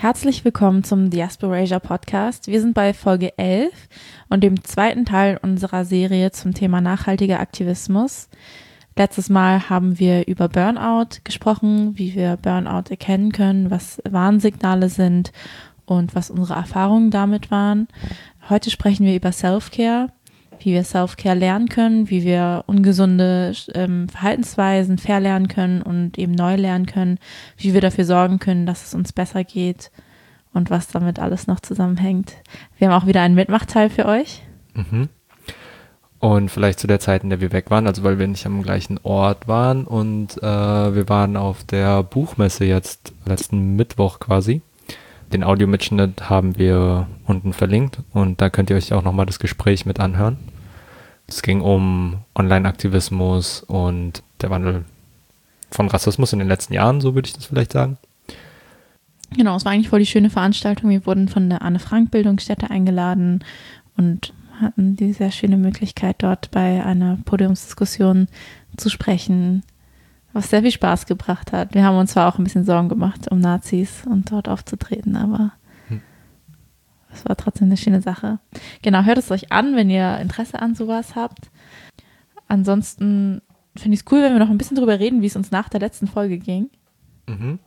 Herzlich willkommen zum Diasporasia Podcast. Wir sind bei Folge 11 und dem zweiten Teil unserer Serie zum Thema nachhaltiger Aktivismus. Letztes Mal haben wir über Burnout gesprochen, wie wir Burnout erkennen können, was Warnsignale sind und was unsere Erfahrungen damit waren. Heute sprechen wir über Self-Care, wie wir Self-Care lernen können, wie wir ungesunde ähm, Verhaltensweisen verlernen können und eben neu lernen können, wie wir dafür sorgen können, dass es uns besser geht und was damit alles noch zusammenhängt. Wir haben auch wieder einen Mitmachteil für euch. Mhm. Und vielleicht zu der Zeit, in der wir weg waren, also weil wir nicht am gleichen Ort waren und äh, wir waren auf der Buchmesse jetzt letzten Mittwoch quasi. Den Audiomitschnitt haben wir unten verlinkt und da könnt ihr euch auch nochmal das Gespräch mit anhören. Es ging um Online-Aktivismus und der Wandel von Rassismus in den letzten Jahren, so würde ich das vielleicht sagen. Genau, es war eigentlich voll die schöne Veranstaltung. Wir wurden von der Anne Frank Bildungsstätte eingeladen und hatten die sehr schöne Möglichkeit, dort bei einer Podiumsdiskussion zu sprechen, was sehr viel Spaß gebracht hat. Wir haben uns zwar auch ein bisschen Sorgen gemacht um Nazis und dort aufzutreten, aber das war trotzdem eine schöne Sache. Genau, hört es euch an, wenn ihr Interesse an sowas habt. Ansonsten finde ich es cool, wenn wir noch ein bisschen drüber reden, wie es uns nach der letzten Folge ging. Mhm.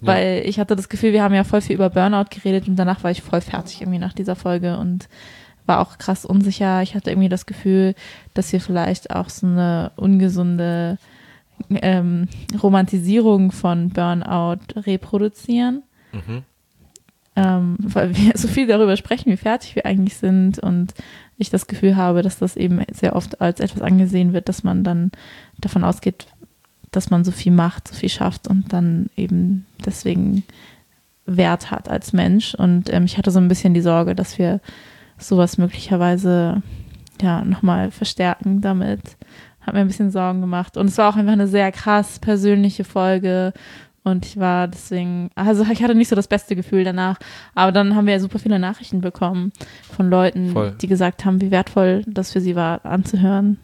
Ja. Weil ich hatte das Gefühl, wir haben ja voll viel über Burnout geredet und danach war ich voll fertig irgendwie nach dieser Folge und war auch krass unsicher. Ich hatte irgendwie das Gefühl, dass wir vielleicht auch so eine ungesunde ähm, Romantisierung von Burnout reproduzieren. Mhm ähm, weil wir so viel darüber sprechen, wie fertig wir eigentlich sind und ich das Gefühl habe, dass das eben sehr oft als etwas angesehen wird, dass man dann davon ausgeht, dass man so viel macht, so viel schafft und dann eben deswegen Wert hat als Mensch. Und ähm, ich hatte so ein bisschen die Sorge, dass wir sowas möglicherweise ja nochmal verstärken damit. Hat mir ein bisschen Sorgen gemacht. Und es war auch einfach eine sehr krass persönliche Folge und ich war deswegen, also ich hatte nicht so das beste Gefühl danach. Aber dann haben wir ja super viele Nachrichten bekommen von Leuten, Voll. die gesagt haben, wie wertvoll das für sie war, anzuhören.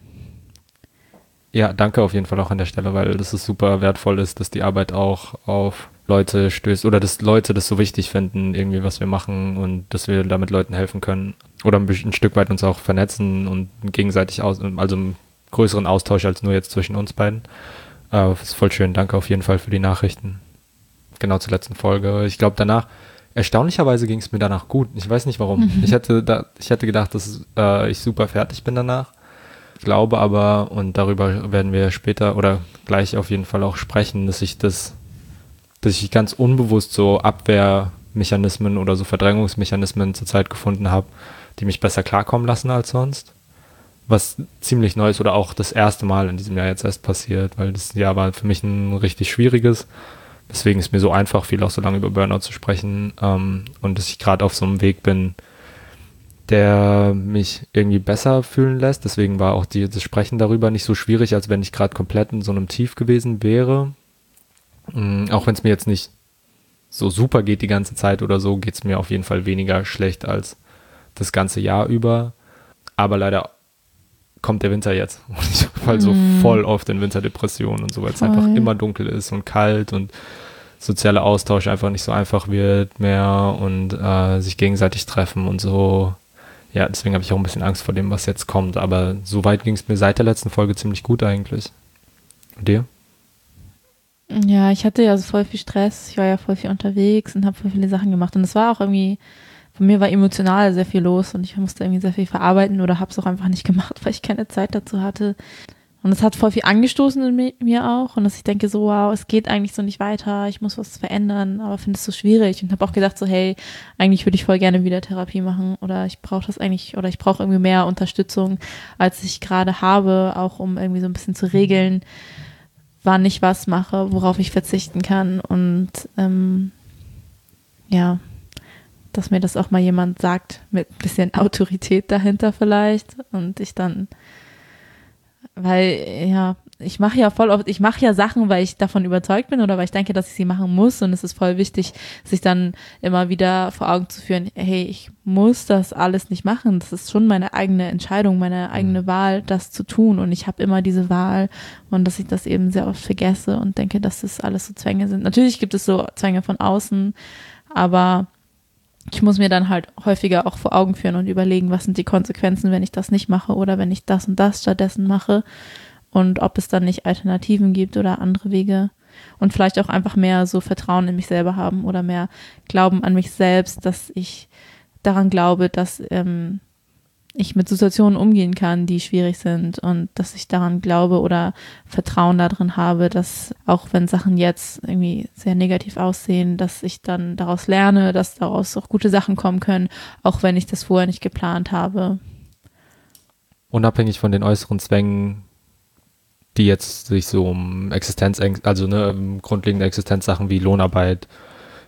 Ja, danke auf jeden Fall auch an der Stelle, weil das ist super wertvoll ist, dass die Arbeit auch auf Leute stößt oder dass Leute das so wichtig finden, irgendwie, was wir machen und dass wir damit Leuten helfen können oder ein, ein Stück weit uns auch vernetzen und gegenseitig aus, also größeren Austausch als nur jetzt zwischen uns beiden. Äh, ist voll schön. Danke auf jeden Fall für die Nachrichten. Genau zur letzten Folge. Ich glaube danach, erstaunlicherweise ging es mir danach gut. Ich weiß nicht warum. Mhm. Ich hätte da, ich hätte gedacht, dass äh, ich super fertig bin danach. Ich glaube aber, und darüber werden wir später oder gleich auf jeden Fall auch sprechen, dass ich das, dass ich ganz unbewusst so Abwehrmechanismen oder so Verdrängungsmechanismen zur Zeit gefunden habe, die mich besser klarkommen lassen als sonst was ziemlich Neues oder auch das erste Mal in diesem Jahr jetzt erst passiert, weil das Jahr war für mich ein richtig schwieriges. Deswegen ist mir so einfach, viel auch so lange über Burnout zu sprechen ähm, und dass ich gerade auf so einem Weg bin, der mich irgendwie besser fühlen lässt. Deswegen war auch die, das Sprechen darüber nicht so schwierig, als wenn ich gerade komplett in so einem Tief gewesen wäre. Ähm, auch wenn es mir jetzt nicht so super geht die ganze Zeit oder so, geht es mir auf jeden Fall weniger schlecht als das ganze Jahr über. Aber leider kommt der Winter jetzt. Und ich fall so mm. voll oft in Winterdepressionen und so, weil es einfach immer dunkel ist und kalt und sozialer Austausch einfach nicht so einfach wird mehr und äh, sich gegenseitig treffen und so. Ja, deswegen habe ich auch ein bisschen Angst vor dem, was jetzt kommt. Aber soweit ging es mir seit der letzten Folge ziemlich gut eigentlich. Und dir? Ja, ich hatte ja voll viel Stress. Ich war ja voll viel unterwegs und habe voll viele Sachen gemacht. Und es war auch irgendwie von mir war emotional sehr viel los und ich musste irgendwie sehr viel verarbeiten oder habe es auch einfach nicht gemacht, weil ich keine Zeit dazu hatte. Und es hat voll viel angestoßen in mir auch und dass ich denke so, wow, es geht eigentlich so nicht weiter, ich muss was verändern, aber finde es so schwierig und habe auch gedacht so, hey, eigentlich würde ich voll gerne wieder Therapie machen oder ich brauche das eigentlich oder ich brauche irgendwie mehr Unterstützung, als ich gerade habe, auch um irgendwie so ein bisschen zu regeln, wann ich was mache, worauf ich verzichten kann und ähm, ja, dass mir das auch mal jemand sagt, mit ein bisschen Autorität dahinter vielleicht. Und ich dann, weil, ja, ich mache ja voll oft, ich mache ja Sachen, weil ich davon überzeugt bin oder weil ich denke, dass ich sie machen muss. Und es ist voll wichtig, sich dann immer wieder vor Augen zu führen, hey, ich muss das alles nicht machen. Das ist schon meine eigene Entscheidung, meine eigene mhm. Wahl, das zu tun. Und ich habe immer diese Wahl und dass ich das eben sehr oft vergesse und denke, dass das alles so Zwänge sind. Natürlich gibt es so Zwänge von außen, Aber ich muss mir dann halt häufiger auch vor Augen führen und überlegen, was sind die Konsequenzen, wenn ich das nicht mache oder wenn ich das und das stattdessen mache und ob es dann nicht Alternativen gibt oder andere Wege und vielleicht auch einfach mehr so Vertrauen in mich selber haben oder mehr Glauben an mich selbst, dass ich daran glaube, dass ähm, ich mit Situationen umgehen kann, die schwierig sind und dass ich daran glaube oder Vertrauen darin habe, dass auch wenn Sachen jetzt irgendwie sehr negativ aussehen, dass ich dann daraus lerne, dass daraus auch gute Sachen kommen können, auch wenn ich das vorher nicht geplant habe. Unabhängig von den äußeren Zwängen, die jetzt sich so um Existenz, also ne, grundlegende Existenzsachen wie Lohnarbeit,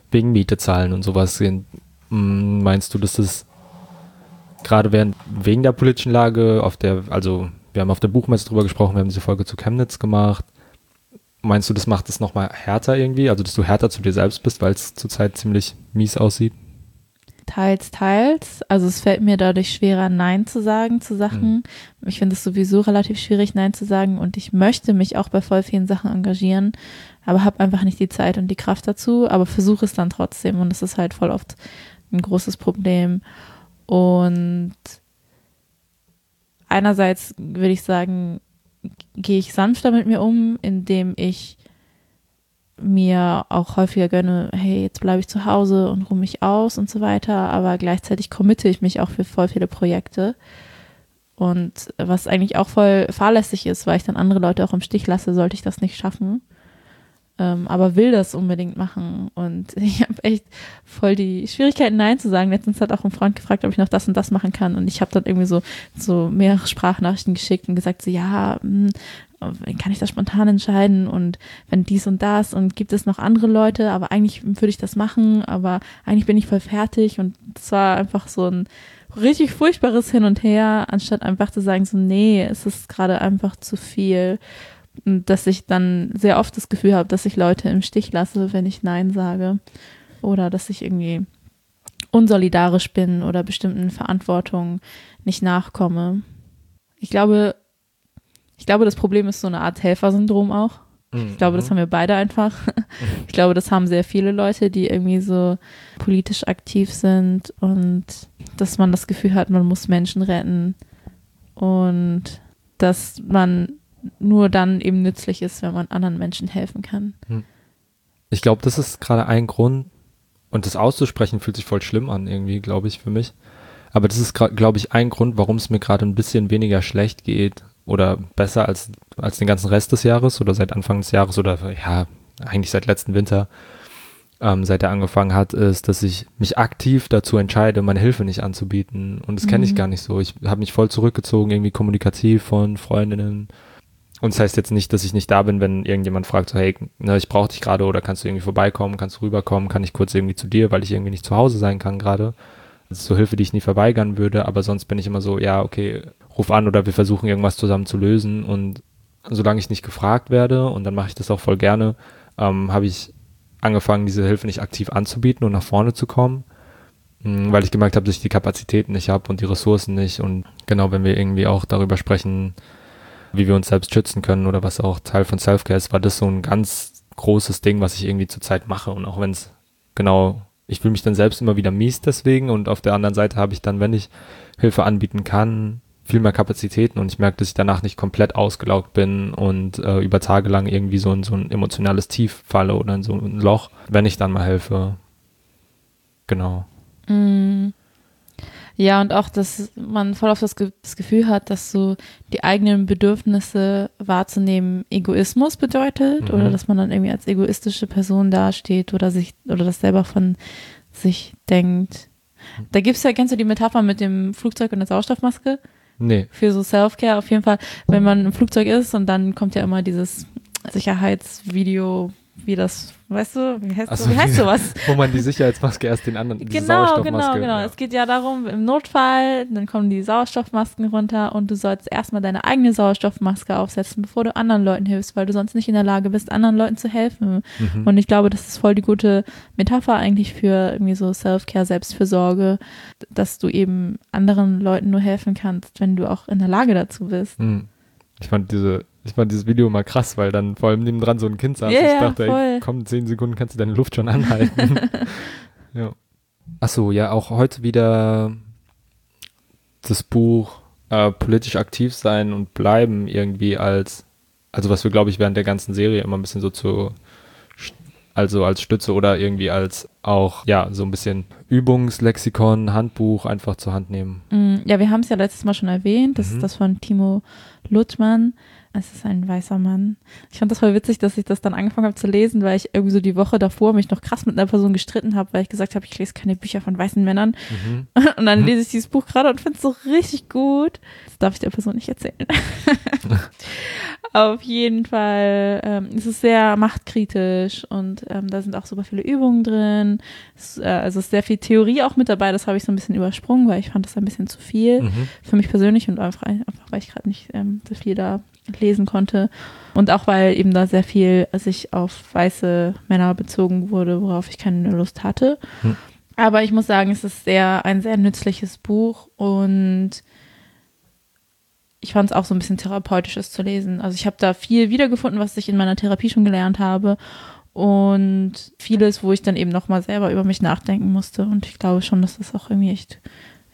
wegen Miete zahlen und sowas gehen, hm, meinst du, dass es gerade während, wegen der politischen Lage, auf der, also wir haben auf der Buchmesse drüber gesprochen, wir haben diese Folge zu Chemnitz gemacht. Meinst du, das macht es nochmal härter irgendwie? Also, dass du härter zu dir selbst bist, weil es zurzeit ziemlich mies aussieht? Teils, teils. Also es fällt mir dadurch schwerer, Nein zu sagen zu Sachen. Mhm. Ich finde es sowieso relativ schwierig, Nein zu sagen und ich möchte mich auch bei voll vielen Sachen engagieren, aber habe einfach nicht die Zeit und die Kraft dazu, aber versuche es dann trotzdem und das ist halt voll oft ein großes Problem. Und einerseits würde ich sagen, gehe ich sanfter mit mir um, indem ich mir auch häufiger gönne, hey, jetzt bleibe ich zu Hause und ruhe mich aus und so weiter, aber gleichzeitig committe ich mich auch für voll viele Projekte. Und was eigentlich auch voll fahrlässig ist, weil ich dann andere Leute auch im Stich lasse, sollte ich das nicht schaffen ähm, aber will das unbedingt machen. Und ich habe echt voll die Schwierigkeiten, Nein zu sagen. Letztens hat auch ein Freund gefragt, ob ich noch das und das machen kann. Und ich habe dann irgendwie so, so mehrere Sprachnachrichten geschickt und gesagt, so ja, mh, hm, kann ich das spontan entscheiden und wenn dies und das und gibt es noch andere Leute, aber eigentlich würde ich das machen, aber eigentlich bin ich voll fertig und es war einfach so ein richtig furchtbares Hin und Her, anstatt einfach zu sagen, so nee, es ist gerade einfach zu viel dass ich dann sehr oft das Gefühl habe, dass ich Leute im Stich lasse, wenn ich Nein sage. Oder dass ich irgendwie unsolidarisch bin oder bestimmten Verantwortungen nicht nachkomme. Ich glaube, ich glaube, das Problem ist so eine Art Helfersyndrom auch. Ich glaube, das mhm. haben wir beide einfach. Ich glaube, das haben sehr viele Leute, die irgendwie so politisch aktiv sind und dass man das Gefühl hat, man muss Menschen retten und dass man nur dann eben nützlich ist, wenn man anderen Menschen helfen kann. Hm. Ich glaube, das ist gerade ein Grund, und das auszusprechen fühlt sich voll schlimm an, irgendwie, glaube ich, für mich. Aber das ist, glaube ich, ein Grund, warum es mir gerade ein bisschen weniger schlecht geht oder besser als, als den ganzen Rest des Jahres oder seit Anfang des Jahres oder ja, eigentlich seit letzten Winter, ähm, seit er angefangen hat, ist, dass ich mich aktiv dazu entscheide, meine Hilfe nicht anzubieten. Und das kenne ich mhm. gar nicht so. Ich habe mich voll zurückgezogen, irgendwie kommunikativ von Freundinnen, und das heißt jetzt nicht, dass ich nicht da bin, wenn irgendjemand fragt, so, hey, ne, ich brauche dich gerade oder kannst du irgendwie vorbeikommen, kannst du rüberkommen, kann ich kurz irgendwie zu dir, weil ich irgendwie nicht zu Hause sein kann gerade. Das ist so Hilfe, die ich nie verweigern würde, aber sonst bin ich immer so, ja, okay, ruf an oder wir versuchen irgendwas zusammen zu lösen und solange ich nicht gefragt werde und dann mache ich das auch voll gerne, ähm, habe ich angefangen, diese Hilfe nicht aktiv anzubieten und nach vorne zu kommen, mh, weil ich gemerkt habe, dass ich die Kapazitäten nicht habe und die Ressourcen nicht und genau, wenn wir irgendwie auch darüber sprechen, wie wir uns selbst schützen können oder was auch Teil von Selfcare ist, war das so ein ganz großes Ding, was ich irgendwie zurzeit mache. Und auch wenn es genau, ich fühle mich dann selbst immer wieder mies deswegen und auf der anderen Seite habe ich dann, wenn ich Hilfe anbieten kann, viel mehr Kapazitäten und ich merke, dass ich danach nicht komplett ausgelaugt bin und äh, über Tage lang irgendwie so in so ein emotionales Tief falle oder in so ein Loch, wenn ich dann mal helfe. Genau. Mm. Ja, und auch, dass man voll auf das, Ge das, Gefühl hat, dass so die eigenen Bedürfnisse wahrzunehmen Egoismus bedeutet mhm. oder dass man dann irgendwie als egoistische Person dasteht oder sich oder das selber von sich denkt. Da gibt es ja, kennst du die Metapher mit dem Flugzeug und der Sauerstoffmaske? Nee. Für so Self-Care auf jeden Fall, wenn man im Flugzeug ist und dann kommt ja immer dieses Sicherheitsvideo, wie das Weißt du, wie heißt, so, wie heißt sowas? Wo man die Sicherheitsmaske erst den anderen, die Genau, genau, genau. Ja. Es geht ja darum, im Notfall, dann kommen die Sauerstoffmasken runter und du sollst erstmal deine eigene Sauerstoffmaske aufsetzen, bevor du anderen Leuten hilfst, weil du sonst nicht in der Lage bist, anderen Leuten zu helfen. Mhm. Und ich glaube, das ist voll die gute Metapher eigentlich für irgendwie so Self-Care, Selbstfürsorge, dass du eben anderen Leuten nur helfen kannst, wenn du auch in der Lage dazu bist. Mhm. Ich fand diese ich fand dieses Video mal krass, weil dann vor allem nebendran so ein Kind saß. Yeah, ich dachte, ey, komm, zehn Sekunden kannst du deine Luft schon anhalten. Ja. Achso, ja, auch heute wieder das Buch äh, politisch aktiv sein und bleiben irgendwie als, also was wir, glaube ich, während der ganzen Serie immer ein bisschen so zu, also als Stütze oder irgendwie als auch, ja, so ein bisschen Übungslexikon, Handbuch einfach zur Hand nehmen. Mm, ja, wir haben es ja letztes Mal schon erwähnt. Das mhm. ist das von Timo Luttmann. Es ist ein weißer Mann. Ich fand das voll witzig, dass ich das dann angefangen habe zu lesen, weil ich irgendwie so die Woche davor mich noch krass mit einer Person gestritten habe, weil ich gesagt habe, ich lese keine Bücher von weißen Männern. Mhm. Und dann mhm. lese ich dieses Buch gerade und finde es so richtig gut. Das darf ich der Person nicht erzählen. Auf jeden Fall ähm, es ist sehr machtkritisch und ähm, da sind auch super viele Übungen drin. Es, äh, also ist sehr viel Theorie auch mit dabei. Das habe ich so ein bisschen übersprungen, weil ich fand das ein bisschen zu viel mhm. für mich persönlich und einfach, einfach weil ich gerade nicht ähm, so viel da lesen konnte. Und auch weil eben da sehr viel sich auf weiße Männer bezogen wurde, worauf ich keine Lust hatte. Hm. Aber ich muss sagen, es ist sehr, ein sehr nützliches Buch und ich fand es auch so ein bisschen therapeutisches zu lesen. Also ich habe da viel wiedergefunden, was ich in meiner Therapie schon gelernt habe und vieles, wo ich dann eben nochmal selber über mich nachdenken musste. Und ich glaube schon, dass das auch irgendwie echt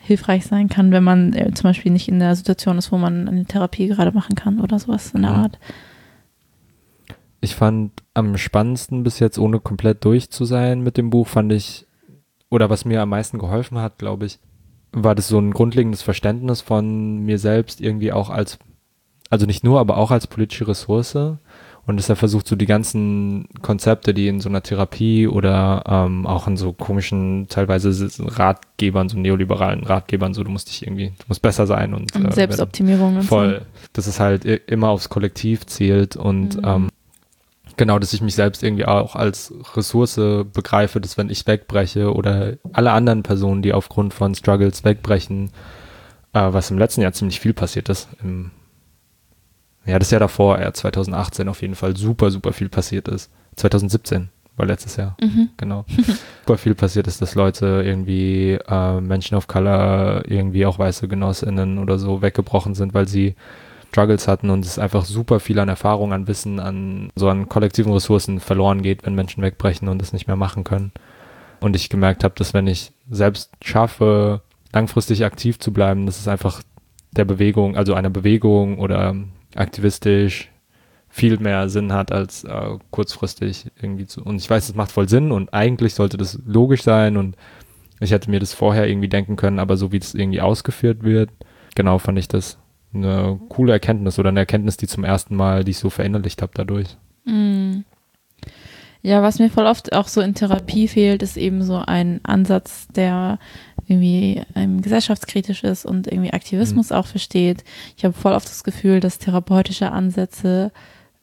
hilfreich sein kann, wenn man äh, zum Beispiel nicht in der Situation ist, wo man eine Therapie gerade machen kann oder sowas in der Art. Ich fand am spannendsten bis jetzt, ohne komplett durch zu sein mit dem Buch, fand ich, oder was mir am meisten geholfen hat, glaube ich, war das so ein grundlegendes Verständnis von mir selbst irgendwie auch als, also nicht nur, aber auch als politische Ressource und dass er versucht, so die ganzen Konzepte, die in so einer Therapie oder ähm, auch in so komischen, teilweise Ratgebern, so neoliberalen Ratgebern, so du musst dich irgendwie, du musst besser sein und, und äh, Selbstoptimierung und voll, so. dass es halt immer aufs Kollektiv zielt und mhm. ähm, genau, dass ich mich selbst irgendwie auch als Ressource begreife, dass wenn ich wegbreche oder alle anderen Personen, die aufgrund von Struggles wegbrechen, äh, was im letzten Jahr ziemlich viel passiert ist, im ja, das Jahr davor, ja, 2018 auf jeden Fall super, super viel passiert ist. 2017 war letztes Jahr, mhm. genau. super viel passiert ist, dass Leute irgendwie, äh, Menschen of Color, irgendwie auch weiße GenossInnen oder so weggebrochen sind, weil sie Struggles hatten und es einfach super viel an Erfahrung, an Wissen, an so an kollektiven Ressourcen verloren geht, wenn Menschen wegbrechen und es nicht mehr machen können. Und ich gemerkt habe, dass wenn ich selbst schaffe, langfristig aktiv zu bleiben, dass es einfach der Bewegung, also einer Bewegung oder aktivistisch viel mehr Sinn hat als äh, kurzfristig irgendwie zu. Und ich weiß, es macht voll Sinn und eigentlich sollte das logisch sein und ich hätte mir das vorher irgendwie denken können, aber so wie es irgendwie ausgeführt wird, genau fand ich das eine coole Erkenntnis oder eine Erkenntnis, die zum ersten Mal, die ich so verinnerlicht habe dadurch. Mm. Ja, was mir voll oft auch so in Therapie fehlt, ist eben so ein Ansatz, der irgendwie ähm, gesellschaftskritisch ist und irgendwie Aktivismus mhm. auch versteht. Ich habe voll oft das Gefühl, dass therapeutische Ansätze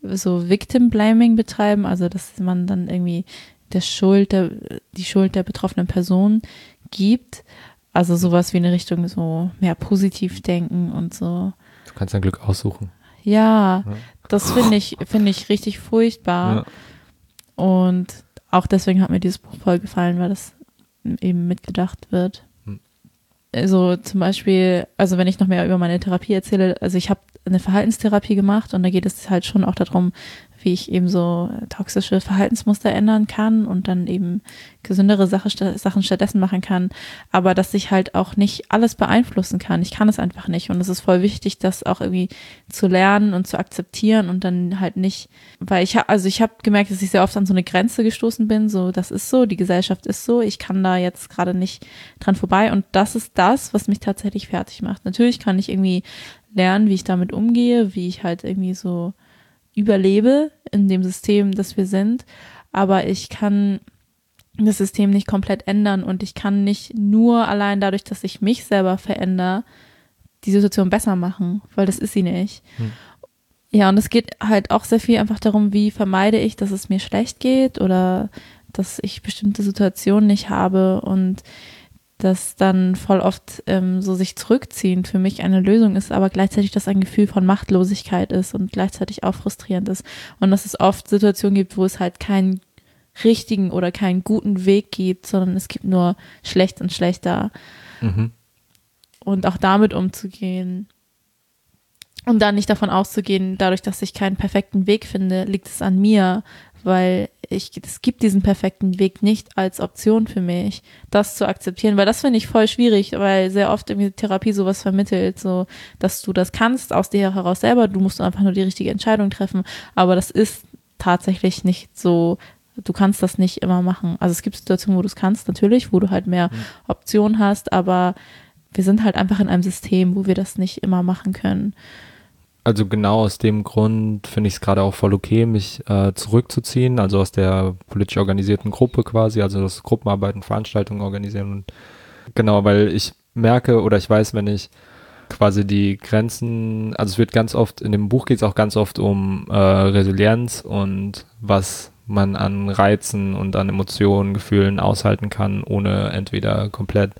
so Victim Blaming betreiben, also dass man dann irgendwie der Schuld, der, die Schuld der betroffenen Person gibt. Also sowas wie eine Richtung so mehr positiv denken und so. Du kannst dein Glück aussuchen. Ja, ja. das finde ich, finde ich richtig furchtbar. Ja. Und auch deswegen hat mir dieses Buch voll gefallen, weil das eben mitgedacht wird also zum Beispiel, also wenn ich noch mehr über meine Therapie erzähle, also ich habe eine Verhaltenstherapie gemacht und da geht es halt schon auch darum, wie ich eben so toxische Verhaltensmuster ändern kann und dann eben gesündere Sache, Sachen stattdessen machen kann, aber dass ich halt auch nicht alles beeinflussen kann. Ich kann es einfach nicht und es ist voll wichtig, das auch irgendwie zu lernen und zu akzeptieren und dann halt nicht, weil ich habe, also ich habe gemerkt, dass ich sehr oft an so eine Grenze gestoßen bin, so das ist so, die Gesellschaft ist so, ich kann da jetzt gerade nicht dran vorbei und das ist das, was mich tatsächlich fertig macht. Natürlich kann ich irgendwie lernen, wie ich damit umgehe, wie ich halt irgendwie so überlebe in dem System, das wir sind, aber ich kann das System nicht komplett ändern und ich kann nicht nur allein dadurch, dass ich mich selber verändere, die Situation besser machen, weil das ist sie nicht. Hm. Ja, und es geht halt auch sehr viel einfach darum, wie vermeide ich, dass es mir schlecht geht oder dass ich bestimmte Situationen nicht habe und dass dann voll oft ähm, so sich zurückziehen für mich eine Lösung ist, aber gleichzeitig das ein Gefühl von Machtlosigkeit ist und gleichzeitig auch frustrierend ist. Und dass es oft Situationen gibt, wo es halt keinen richtigen oder keinen guten Weg gibt, sondern es gibt nur schlecht und schlechter. Mhm. Und auch damit umzugehen. Und dann nicht davon auszugehen, dadurch, dass ich keinen perfekten Weg finde, liegt es an mir, weil ich, es gibt diesen perfekten Weg nicht als Option für mich, das zu akzeptieren, weil das finde ich voll schwierig, weil sehr oft irgendwie Therapie sowas vermittelt, so, dass du das kannst aus dir heraus selber, du musst einfach nur die richtige Entscheidung treffen, aber das ist tatsächlich nicht so, du kannst das nicht immer machen. Also es gibt Situationen, wo du es kannst, natürlich, wo du halt mehr mhm. Optionen hast, aber wir sind halt einfach in einem System, wo wir das nicht immer machen können. Also genau aus dem Grund finde ich es gerade auch voll okay, mich äh, zurückzuziehen, also aus der politisch organisierten Gruppe quasi, also das Gruppenarbeiten, Veranstaltungen organisieren und genau, weil ich merke oder ich weiß, wenn ich quasi die Grenzen, also es wird ganz oft, in dem Buch geht es auch ganz oft um äh, Resilienz und was man an Reizen und an Emotionen, Gefühlen aushalten kann, ohne entweder komplett,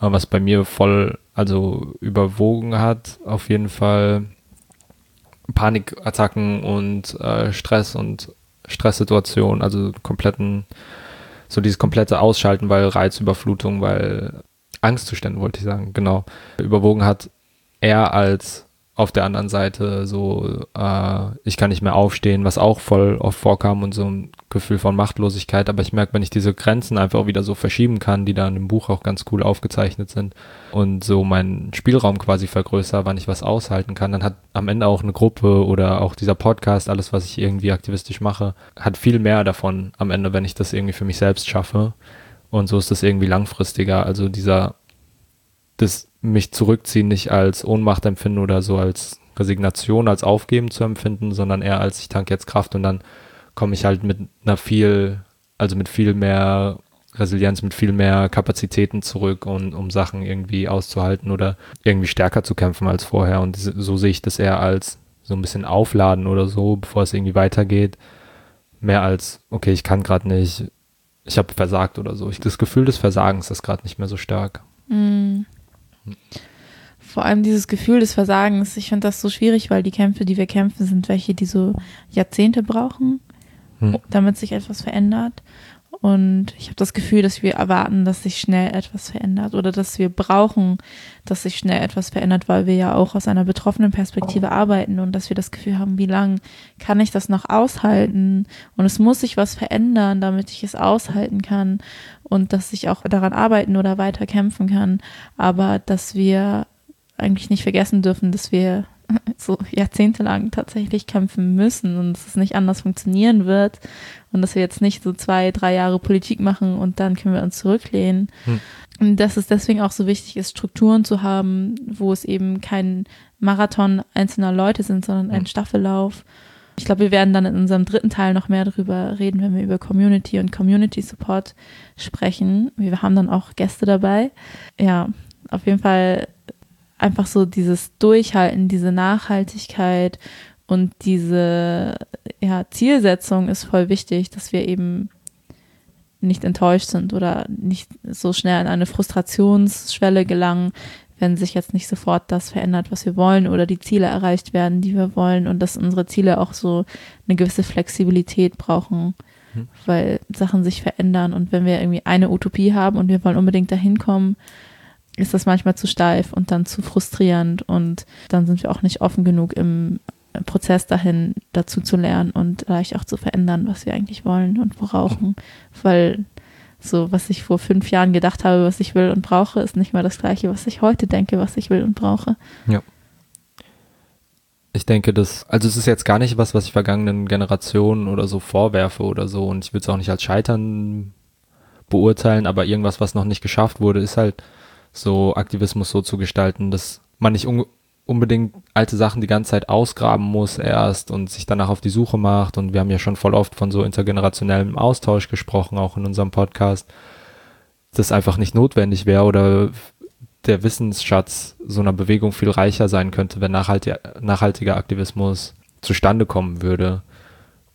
äh, was bei mir voll, also überwogen hat, auf jeden Fall Panikattacken und äh, Stress und Stresssituationen, also kompletten, so dieses komplette Ausschalten, weil Reizüberflutung, weil Angstzustände, wollte ich sagen, genau, überwogen hat, eher als auf der anderen Seite so, äh, ich kann nicht mehr aufstehen, was auch voll oft vorkam und so ein Gefühl von Machtlosigkeit. Aber ich merke, wenn ich diese Grenzen einfach wieder so verschieben kann, die da in dem Buch auch ganz cool aufgezeichnet sind und so meinen Spielraum quasi vergrößere, wann ich was aushalten kann, dann hat am Ende auch eine Gruppe oder auch dieser Podcast, alles, was ich irgendwie aktivistisch mache, hat viel mehr davon am Ende, wenn ich das irgendwie für mich selbst schaffe. Und so ist das irgendwie langfristiger. Also dieser, das mich zurückziehen nicht als Ohnmacht empfinden oder so als Resignation, als Aufgeben zu empfinden, sondern eher als ich tanke jetzt Kraft und dann komme ich halt mit einer viel, also mit viel mehr Resilienz, mit viel mehr Kapazitäten zurück und um Sachen irgendwie auszuhalten oder irgendwie stärker zu kämpfen als vorher. Und so sehe ich das eher als so ein bisschen aufladen oder so, bevor es irgendwie weitergeht. Mehr als, okay, ich kann gerade nicht, ich habe versagt oder so. Ich, das Gefühl des Versagens ist gerade nicht mehr so stark. Mm. Vor allem dieses Gefühl des Versagens, ich finde das so schwierig, weil die Kämpfe, die wir kämpfen, sind welche, die so Jahrzehnte brauchen, hm. damit sich etwas verändert. Und ich habe das Gefühl, dass wir erwarten, dass sich schnell etwas verändert oder dass wir brauchen, dass sich schnell etwas verändert, weil wir ja auch aus einer betroffenen Perspektive arbeiten und dass wir das Gefühl haben, wie lange kann ich das noch aushalten? Und es muss sich was verändern, damit ich es aushalten kann und dass ich auch daran arbeiten oder weiter kämpfen kann. Aber dass wir eigentlich nicht vergessen dürfen, dass wir so jahrzehntelang tatsächlich kämpfen müssen und dass es nicht anders funktionieren wird und dass wir jetzt nicht so zwei, drei Jahre Politik machen und dann können wir uns zurücklehnen. Hm. Und dass es deswegen auch so wichtig ist, Strukturen zu haben, wo es eben kein Marathon einzelner Leute sind, sondern ein hm. Staffellauf. Ich glaube, wir werden dann in unserem dritten Teil noch mehr darüber reden, wenn wir über Community und Community Support sprechen. Wir haben dann auch Gäste dabei. Ja, auf jeden Fall einfach so dieses Durchhalten, diese Nachhaltigkeit und diese ja, Zielsetzung ist voll wichtig, dass wir eben nicht enttäuscht sind oder nicht so schnell an eine Frustrationsschwelle gelangen, wenn sich jetzt nicht sofort das verändert, was wir wollen oder die Ziele erreicht werden, die wir wollen und dass unsere Ziele auch so eine gewisse Flexibilität brauchen, mhm. weil Sachen sich verändern und wenn wir irgendwie eine Utopie haben und wir wollen unbedingt dahin kommen, ist das manchmal zu steif und dann zu frustrierend und dann sind wir auch nicht offen genug im Prozess dahin dazu zu lernen und vielleicht auch zu verändern, was wir eigentlich wollen und brauchen, weil so, was ich vor fünf Jahren gedacht habe, was ich will und brauche, ist nicht mal das gleiche, was ich heute denke, was ich will und brauche. Ja. Ich denke, dass, also es ist jetzt gar nicht was, was ich vergangenen Generationen oder so vorwerfe oder so und ich will es auch nicht als Scheitern beurteilen, aber irgendwas, was noch nicht geschafft wurde, ist halt so Aktivismus so zu gestalten, dass man nicht un unbedingt alte Sachen die ganze Zeit ausgraben muss erst und sich danach auf die Suche macht. Und wir haben ja schon voll oft von so intergenerationellem Austausch gesprochen, auch in unserem Podcast, das einfach nicht notwendig wäre oder der Wissensschatz so einer Bewegung viel reicher sein könnte, wenn nachhaltiger, nachhaltiger Aktivismus zustande kommen würde.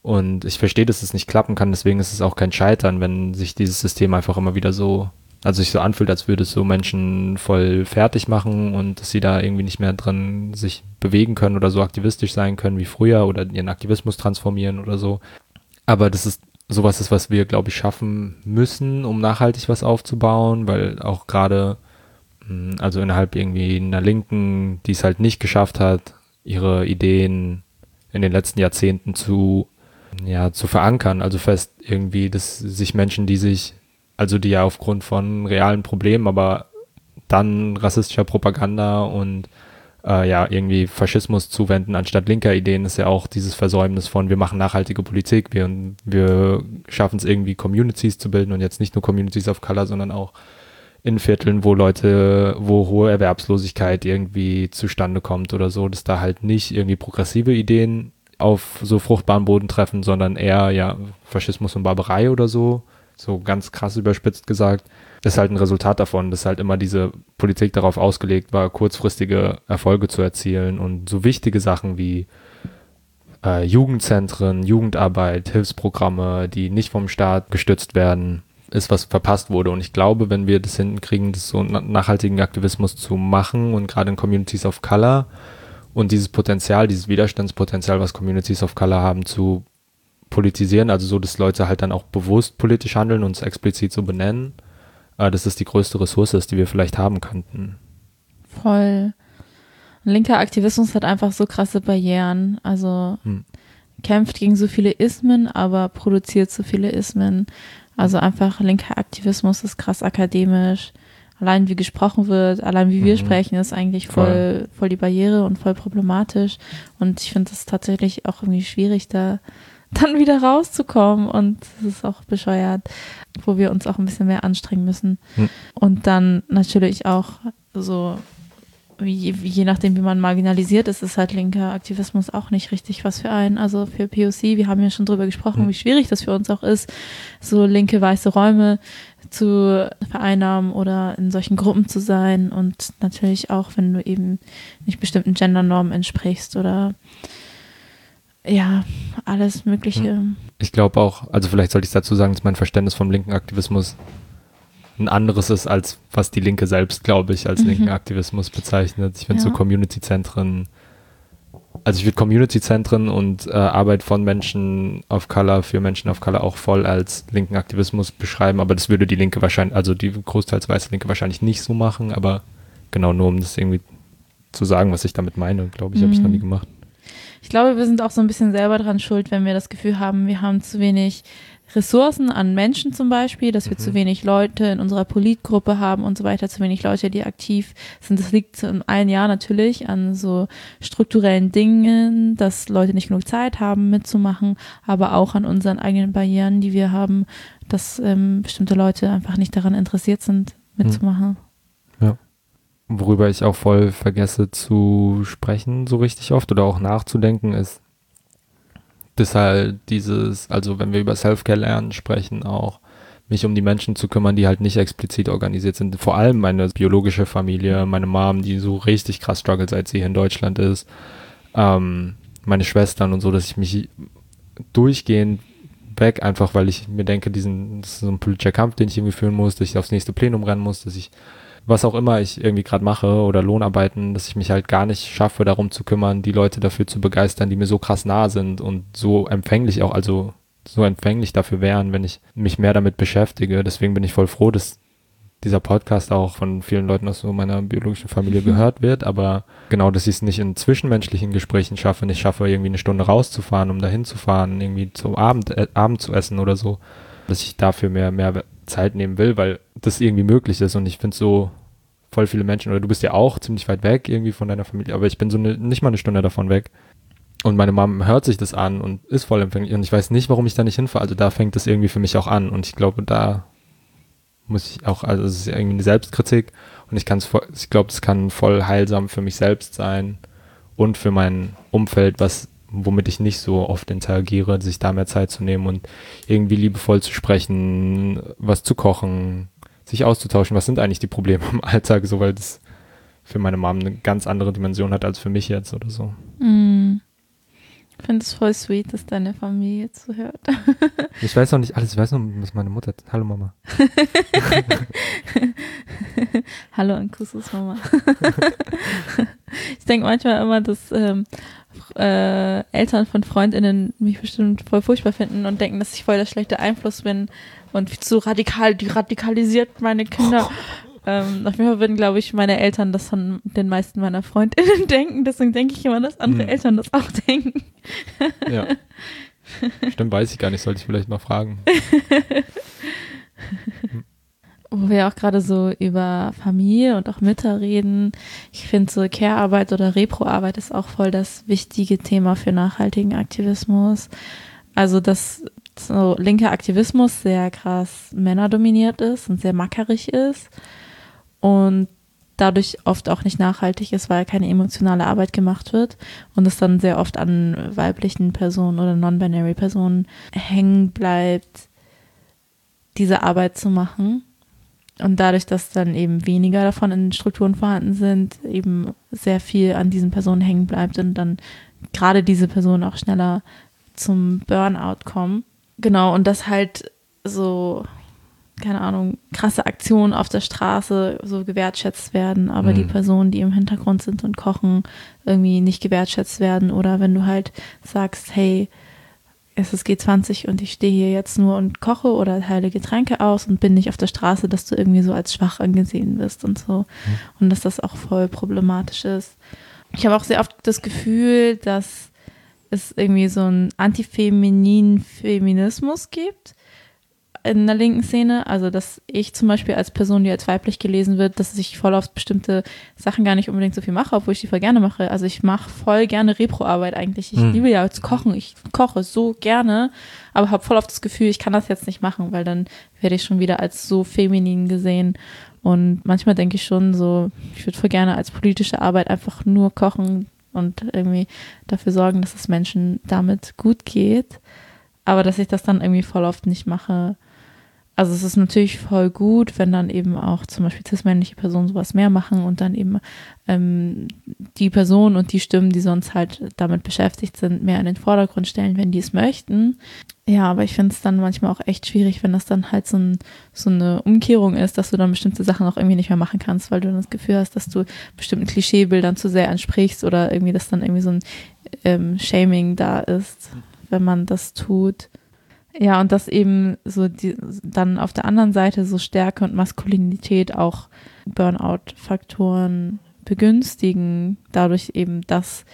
Und ich verstehe, dass es nicht klappen kann, deswegen ist es auch kein Scheitern, wenn sich dieses System einfach immer wieder so also sich so anfühlt, als würde es so Menschen voll fertig machen und dass sie da irgendwie nicht mehr drin sich bewegen können oder so aktivistisch sein können wie früher oder ihren Aktivismus transformieren oder so. Aber das ist sowas ist, was wir, glaube ich, schaffen müssen, um nachhaltig was aufzubauen, weil auch gerade, hm, also innerhalb irgendwie einer Linken, die es halt nicht geschafft hat, ihre Ideen in den letzten Jahrzehnten zu ja, zu verankern, also fest irgendwie, dass sich Menschen, die sich, also die ja aufgrund von realen Problemen, aber dann rassistischer Propaganda und äh, ja, irgendwie Faschismus zuwenden anstatt linker Ideen, ist ja auch dieses Versäumnis von, wir machen nachhaltige Politik, wir, wir schaffen es irgendwie Communities zu bilden und jetzt nicht nur Communities of Color, sondern auch in Vierteln, wo Leute, wo hohe Erwerbslosigkeit irgendwie zustande kommt oder so, dass da halt nicht irgendwie progressive Ideen auf so fruchtbaren Boden treffen, sondern eher ja Faschismus und Barbarei oder so, so ganz krass überspitzt gesagt, ist halt ein Resultat davon, dass halt immer diese Politik darauf ausgelegt war, kurzfristige Erfolge zu erzielen und so wichtige Sachen wie äh, Jugendzentren, Jugendarbeit, Hilfsprogramme, die nicht vom Staat gestützt werden, ist, was verpasst wurde. Und ich glaube, wenn wir das hinkriegen, das so nachhaltigen Aktivismus zu machen und gerade in Communities of Color und dieses Potenzial, dieses Widerstandspotenzial, was Communities of Color haben, zu politisieren, also so, dass Leute halt dann auch bewusst politisch handeln und es explizit so benennen, äh, dass es die größte Ressource ist, die wir vielleicht haben könnten. Voll. Linker Aktivismus hat einfach so krasse Barrieren. Also hm. kämpft gegen so viele Ismen, aber produziert so viele Ismen. Also einfach linker Aktivismus ist krass akademisch. Allein wie gesprochen wird, allein wie wir mhm. sprechen, ist eigentlich voll, voll die Barriere und voll problematisch. Und ich finde es tatsächlich auch irgendwie schwierig, da dann wieder rauszukommen. Und das ist auch bescheuert, wo wir uns auch ein bisschen mehr anstrengen müssen. Mhm. Und dann natürlich auch so je, je nachdem, wie man marginalisiert ist, ist halt linker Aktivismus auch nicht richtig was für einen. Also für POC, wir haben ja schon drüber gesprochen, mhm. wie schwierig das für uns auch ist, so linke weiße Räume zu vereinnahmen oder in solchen Gruppen zu sein und natürlich auch, wenn du eben nicht bestimmten Gendernormen entsprichst oder ja, alles Mögliche. Ich glaube auch, also vielleicht sollte ich dazu sagen, dass mein Verständnis vom linken Aktivismus ein anderes ist, als was die Linke selbst, glaube ich, als mhm. linken Aktivismus bezeichnet. Ich finde ja. so Community-Zentren, also ich würde Community-Zentren und äh, Arbeit von Menschen of Color für Menschen of Color auch voll als linken Aktivismus beschreiben, aber das würde die Linke wahrscheinlich, also die großteils weiße Linke wahrscheinlich nicht so machen, aber genau nur um das irgendwie zu sagen, was ich damit meine, glaube ich, mhm. habe ich noch nie gemacht. Ich glaube, wir sind auch so ein bisschen selber dran schuld, wenn wir das Gefühl haben, wir haben zu wenig Ressourcen an Menschen zum Beispiel, dass wir mhm. zu wenig Leute in unserer Politgruppe haben und so weiter, zu wenig Leute, die aktiv sind. Das liegt in einem Jahr natürlich an so strukturellen Dingen, dass Leute nicht genug Zeit haben mitzumachen, aber auch an unseren eigenen Barrieren, die wir haben, dass ähm, bestimmte Leute einfach nicht daran interessiert sind, mitzumachen. Ja. Worüber ich auch voll vergesse zu sprechen, so richtig oft oder auch nachzudenken, ist, ist halt dieses, also wenn wir über Self-Care lernen sprechen, auch mich um die Menschen zu kümmern, die halt nicht explizit organisiert sind. Vor allem meine biologische Familie, meine Mom, die so richtig krass struggelt, seit sie hier in Deutschland ist. Ähm, meine Schwestern und so, dass ich mich durchgehend weg, einfach weil ich mir denke, diesen, das ist so ein politischer Kampf, den ich irgendwie führen muss, dass ich aufs nächste Plenum rennen muss, dass ich was auch immer ich irgendwie gerade mache oder Lohnarbeiten, dass ich mich halt gar nicht schaffe, darum zu kümmern, die Leute dafür zu begeistern, die mir so krass nah sind und so empfänglich auch, also so empfänglich dafür wären, wenn ich mich mehr damit beschäftige. Deswegen bin ich voll froh, dass dieser Podcast auch von vielen Leuten aus so meiner biologischen Familie mhm. gehört wird, aber genau, dass ich es nicht in zwischenmenschlichen Gesprächen schaffe, nicht schaffe, irgendwie eine Stunde rauszufahren, um dahin zu fahren, irgendwie zum Abend, äh, Abend zu essen oder so, dass ich dafür mehr, mehr Zeit nehmen will, weil das irgendwie möglich ist und ich finde so voll viele Menschen, oder du bist ja auch ziemlich weit weg irgendwie von deiner Familie, aber ich bin so ne, nicht mal eine Stunde davon weg. Und meine Mom hört sich das an und ist voll empfänglich und ich weiß nicht, warum ich da nicht hinfahre. Also da fängt das irgendwie für mich auch an und ich glaube, da muss ich auch, also es ist irgendwie eine Selbstkritik und ich kann es, ich glaube, es kann voll heilsam für mich selbst sein und für mein Umfeld, was womit ich nicht so oft interagiere, sich da mehr Zeit zu nehmen und irgendwie liebevoll zu sprechen, was zu kochen, sich auszutauschen, was sind eigentlich die Probleme im Alltag, so weil das für meine Mom eine ganz andere Dimension hat als für mich jetzt oder so. Mm. Ich finde es voll sweet, dass deine Familie zuhört. ich weiß noch nicht alles, ich weiß noch, was meine Mutter. Hallo Mama. Hallo an Kussus Mama. ich denke manchmal immer, dass ähm, äh, Eltern von FreundInnen mich bestimmt voll furchtbar finden und denken, dass ich voll der schlechte Einfluss bin und zu radikal, die radikalisiert meine Kinder. Ähm, auf jeden Fall würden, glaube ich, meine Eltern das von den meisten meiner FreundInnen denken. Deswegen denke ich immer, dass andere hm. Eltern das auch denken. ja. Stimmt, weiß ich gar nicht, sollte ich vielleicht mal fragen. Wo wir auch gerade so über Familie und auch Mütter reden. Ich finde so Care-Arbeit oder Repro-Arbeit ist auch voll das wichtige Thema für nachhaltigen Aktivismus. Also, dass so linker Aktivismus sehr krass männerdominiert ist und sehr mackerig ist und dadurch oft auch nicht nachhaltig ist, weil keine emotionale Arbeit gemacht wird und es dann sehr oft an weiblichen Personen oder non-binary Personen hängen bleibt, diese Arbeit zu machen. Und dadurch, dass dann eben weniger davon in Strukturen vorhanden sind, eben sehr viel an diesen Personen hängen bleibt und dann gerade diese Personen auch schneller zum Burnout kommen. Genau, und das halt so keine Ahnung, krasse Aktionen auf der Straße so gewertschätzt werden, aber mhm. die Personen, die im Hintergrund sind und kochen, irgendwie nicht gewertschätzt werden. Oder wenn du halt sagst, hey, es ist G20 und ich stehe hier jetzt nur und koche oder teile Getränke aus und bin nicht auf der Straße, dass du irgendwie so als schwach angesehen wirst und so. Mhm. Und dass das auch voll problematisch ist. Ich habe auch sehr oft das Gefühl, dass es irgendwie so einen antifemininen Feminismus gibt in der linken Szene. Also, dass ich zum Beispiel als Person, die als weiblich gelesen wird, dass ich voll auf bestimmte Sachen gar nicht unbedingt so viel mache, obwohl ich die voll gerne mache. Also, ich mache voll gerne Repro-Arbeit eigentlich. Ich mhm. liebe ja jetzt Kochen. Ich koche so gerne, aber habe voll auf das Gefühl, ich kann das jetzt nicht machen, weil dann werde ich schon wieder als so feminin gesehen. Und manchmal denke ich schon so, ich würde voll gerne als politische Arbeit einfach nur kochen und irgendwie dafür sorgen, dass es Menschen damit gut geht. Aber dass ich das dann irgendwie voll oft nicht mache, also es ist natürlich voll gut, wenn dann eben auch zum Beispiel cis-männliche Personen sowas mehr machen und dann eben ähm, die Personen und die Stimmen, die sonst halt damit beschäftigt sind, mehr in den Vordergrund stellen, wenn die es möchten. Ja, aber ich finde es dann manchmal auch echt schwierig, wenn das dann halt so, ein, so eine Umkehrung ist, dass du dann bestimmte Sachen auch irgendwie nicht mehr machen kannst, weil du dann das Gefühl hast, dass du bestimmten Klischeebildern zu sehr entsprichst oder irgendwie, dass dann irgendwie so ein ähm, Shaming da ist, wenn man das tut. Ja, und dass eben so die, dann auf der anderen Seite so Stärke und Maskulinität auch Burnout-Faktoren begünstigen, dadurch eben, dass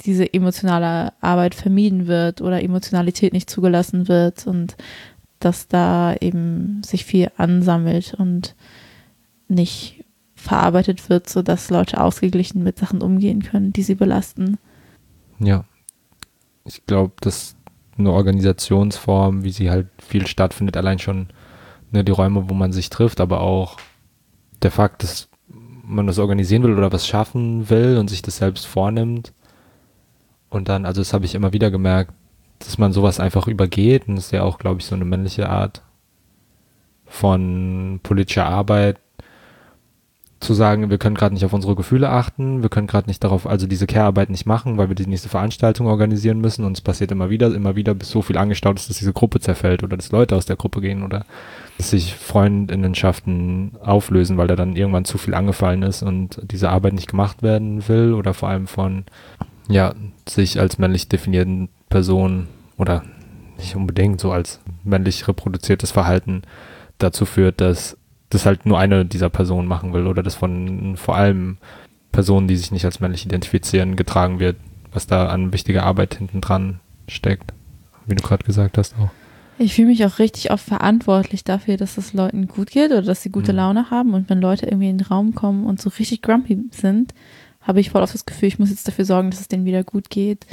diese emotionale Arbeit vermieden wird oder Emotionalität nicht zugelassen wird und dass da eben sich viel ansammelt und nicht verarbeitet wird, sodass Leute ausgeglichen mit Sachen umgehen können, die sie belasten. Ja, ich glaube, dass eine Organisationsform, wie sie halt viel stattfindet, allein schon ne, die Räume, wo man sich trifft, aber auch der Fakt, dass man das organisieren will oder was schaffen will und sich das selbst vornimmt. Und dann, also das habe ich immer wieder gemerkt, dass man sowas einfach übergeht und das ist ja auch, glaube ich, so eine männliche Art von politischer Arbeit, zu sagen, wir können gerade nicht auf unsere Gefühle achten, wir können gerade nicht darauf, also diese Care-Arbeit nicht machen, weil wir die nächste Veranstaltung organisieren müssen und es passiert immer wieder, immer wieder, bis so viel angestaut ist, dass diese Gruppe zerfällt oder dass Leute aus der Gruppe gehen oder dass sich Freundinnenschaften auflösen, weil da dann irgendwann zu viel angefallen ist und diese Arbeit nicht gemacht werden will oder vor allem von, ja, sich als männlich definierten Personen oder nicht unbedingt so als männlich reproduziertes Verhalten dazu führt, dass das halt nur eine dieser Personen machen will oder das von vor allem Personen, die sich nicht als männlich identifizieren, getragen wird, was da an wichtiger Arbeit hinten dran steckt, wie du gerade gesagt hast auch. Ich fühle mich auch richtig oft verantwortlich dafür, dass es Leuten gut geht oder dass sie gute mhm. Laune haben. Und wenn Leute irgendwie in den Raum kommen und so richtig grumpy sind, habe ich voll oft das Gefühl, ich muss jetzt dafür sorgen, dass es denen wieder gut geht.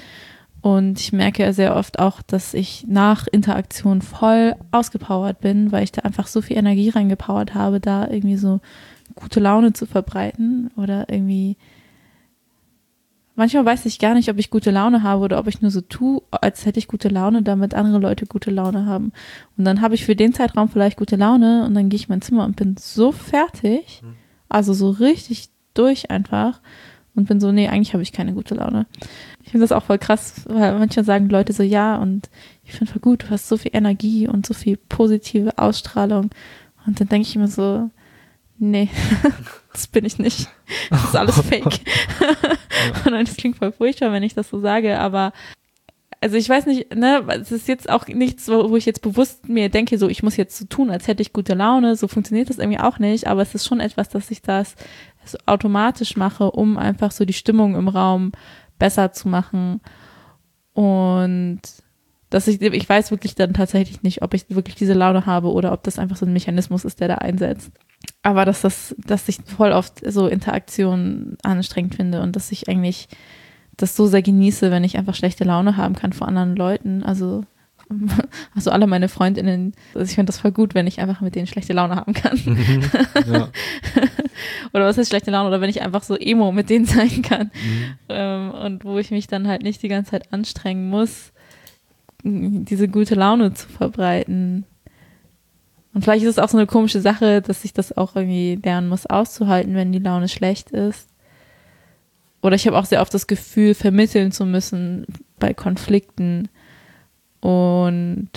Und ich merke ja sehr oft auch, dass ich nach Interaktion voll ausgepowert bin, weil ich da einfach so viel Energie reingepowert habe, da irgendwie so gute Laune zu verbreiten oder irgendwie. Manchmal weiß ich gar nicht, ob ich gute Laune habe oder ob ich nur so tue, als hätte ich gute Laune, damit andere Leute gute Laune haben. Und dann habe ich für den Zeitraum vielleicht gute Laune und dann gehe ich in mein Zimmer und bin so fertig, mhm. also so richtig durch einfach und bin so, nee, eigentlich habe ich keine gute Laune. Ich finde das auch voll krass, weil manchmal sagen Leute so, ja, und ich finde voll gut, du hast so viel Energie und so viel positive Ausstrahlung. Und dann denke ich immer so, nee, das bin ich nicht. Das ist alles fake. und dann, das klingt voll furchtbar, wenn ich das so sage, aber also ich weiß nicht, ne, es ist jetzt auch nichts, wo ich jetzt bewusst mir denke, so ich muss jetzt so tun, als hätte ich gute Laune, so funktioniert das irgendwie auch nicht, aber es ist schon etwas, dass ich das so automatisch mache, um einfach so die Stimmung im Raum besser zu machen. Und dass ich, ich weiß wirklich dann tatsächlich nicht, ob ich wirklich diese Laune habe oder ob das einfach so ein Mechanismus ist, der da einsetzt. Aber dass das, dass ich voll oft so Interaktionen anstrengend finde und dass ich eigentlich das so sehr genieße, wenn ich einfach schlechte Laune haben kann vor anderen Leuten. Also, also alle meine Freundinnen, also ich finde das voll gut, wenn ich einfach mit denen schlechte Laune haben kann. Mhm. ja. oder was heißt schlechte Laune? Oder wenn ich einfach so emo mit denen sein kann. Mhm. Ähm, und wo ich mich dann halt nicht die ganze Zeit anstrengen muss, diese gute Laune zu verbreiten. Und vielleicht ist es auch so eine komische Sache, dass ich das auch irgendwie lernen muss, auszuhalten, wenn die Laune schlecht ist. Oder ich habe auch sehr oft das Gefühl, vermitteln zu müssen bei Konflikten und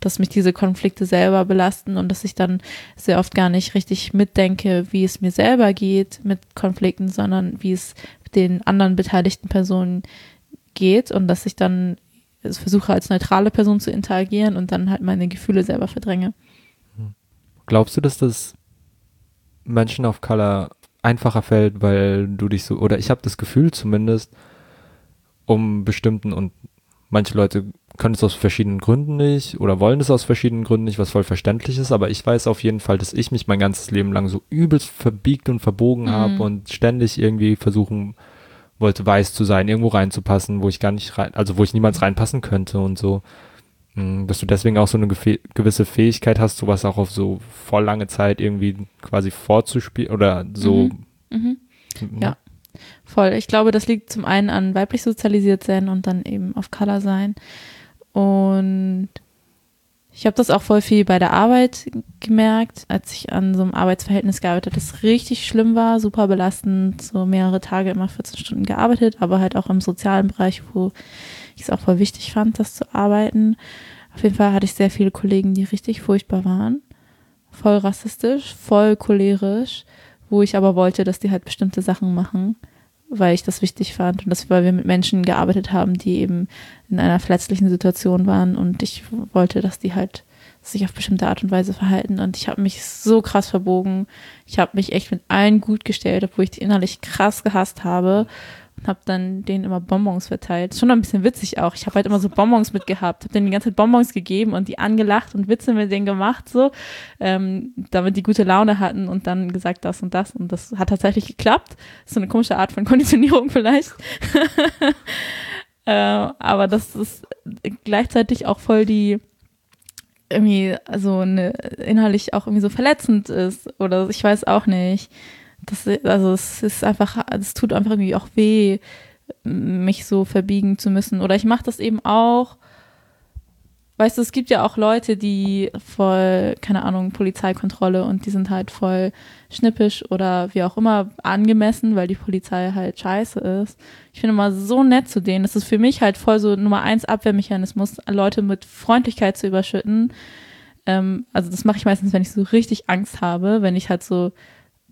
dass mich diese Konflikte selber belasten und dass ich dann sehr oft gar nicht richtig mitdenke, wie es mir selber geht mit Konflikten, sondern wie es den anderen beteiligten Personen geht und dass ich dann versuche als neutrale Person zu interagieren und dann halt meine Gefühle selber verdränge. Glaubst du, dass das Menschen of Color einfacher fällt, weil du dich so, oder ich habe das Gefühl zumindest, um bestimmten und manche Leute können es aus verschiedenen Gründen nicht oder wollen es aus verschiedenen Gründen nicht, was voll verständlich ist, aber ich weiß auf jeden Fall, dass ich mich mein ganzes Leben lang so übelst verbiegt und verbogen mhm. habe und ständig irgendwie versuchen wollte, weiß zu sein, irgendwo reinzupassen, wo ich gar nicht rein, also wo ich niemals reinpassen könnte und so. Mm, dass du deswegen auch so eine gewisse Fähigkeit hast, sowas auch auf so voll lange Zeit irgendwie quasi vorzuspielen oder so. Mhm. Mhm. Ja, voll. Ich glaube, das liegt zum einen an weiblich sozialisiert sein und dann eben auf Color sein. Und ich habe das auch voll viel bei der Arbeit gemerkt, als ich an so einem Arbeitsverhältnis gearbeitet habe, das richtig schlimm war, super belastend, so mehrere Tage immer 14 Stunden gearbeitet, aber halt auch im sozialen Bereich, wo ich es auch voll wichtig fand, das zu arbeiten. Auf jeden Fall hatte ich sehr viele Kollegen, die richtig furchtbar waren. Voll rassistisch, voll cholerisch, wo ich aber wollte, dass die halt bestimmte Sachen machen, weil ich das wichtig fand und das, weil wir mit Menschen gearbeitet haben, die eben in einer verletzlichen Situation waren und ich wollte, dass die halt sich auf bestimmte Art und Weise verhalten und ich habe mich so krass verbogen. Ich habe mich echt mit allen gut gestellt, obwohl ich die innerlich krass gehasst habe und habe dann denen immer Bonbons verteilt. Schon ein bisschen witzig auch. Ich habe halt immer so Bonbons mitgehabt, habe denen die ganze Zeit Bonbons gegeben und die angelacht und Witze mit denen gemacht, so, ähm, damit die gute Laune hatten und dann gesagt das und das. Und das hat tatsächlich geklappt. So eine komische Art von Konditionierung vielleicht. äh, aber das ist gleichzeitig auch voll die irgendwie also eine innerlich auch irgendwie so verletzend ist oder ich weiß auch nicht. Das, also es ist einfach, es tut einfach irgendwie auch weh, mich so verbiegen zu müssen. Oder ich mache das eben auch. Weißt du, es gibt ja auch Leute, die voll, keine Ahnung, Polizeikontrolle und die sind halt voll schnippisch oder wie auch immer angemessen, weil die Polizei halt scheiße ist. Ich finde mal so nett zu denen. Das ist für mich halt voll so Nummer eins Abwehrmechanismus, Leute mit Freundlichkeit zu überschütten. Ähm, also das mache ich meistens, wenn ich so richtig Angst habe, wenn ich halt so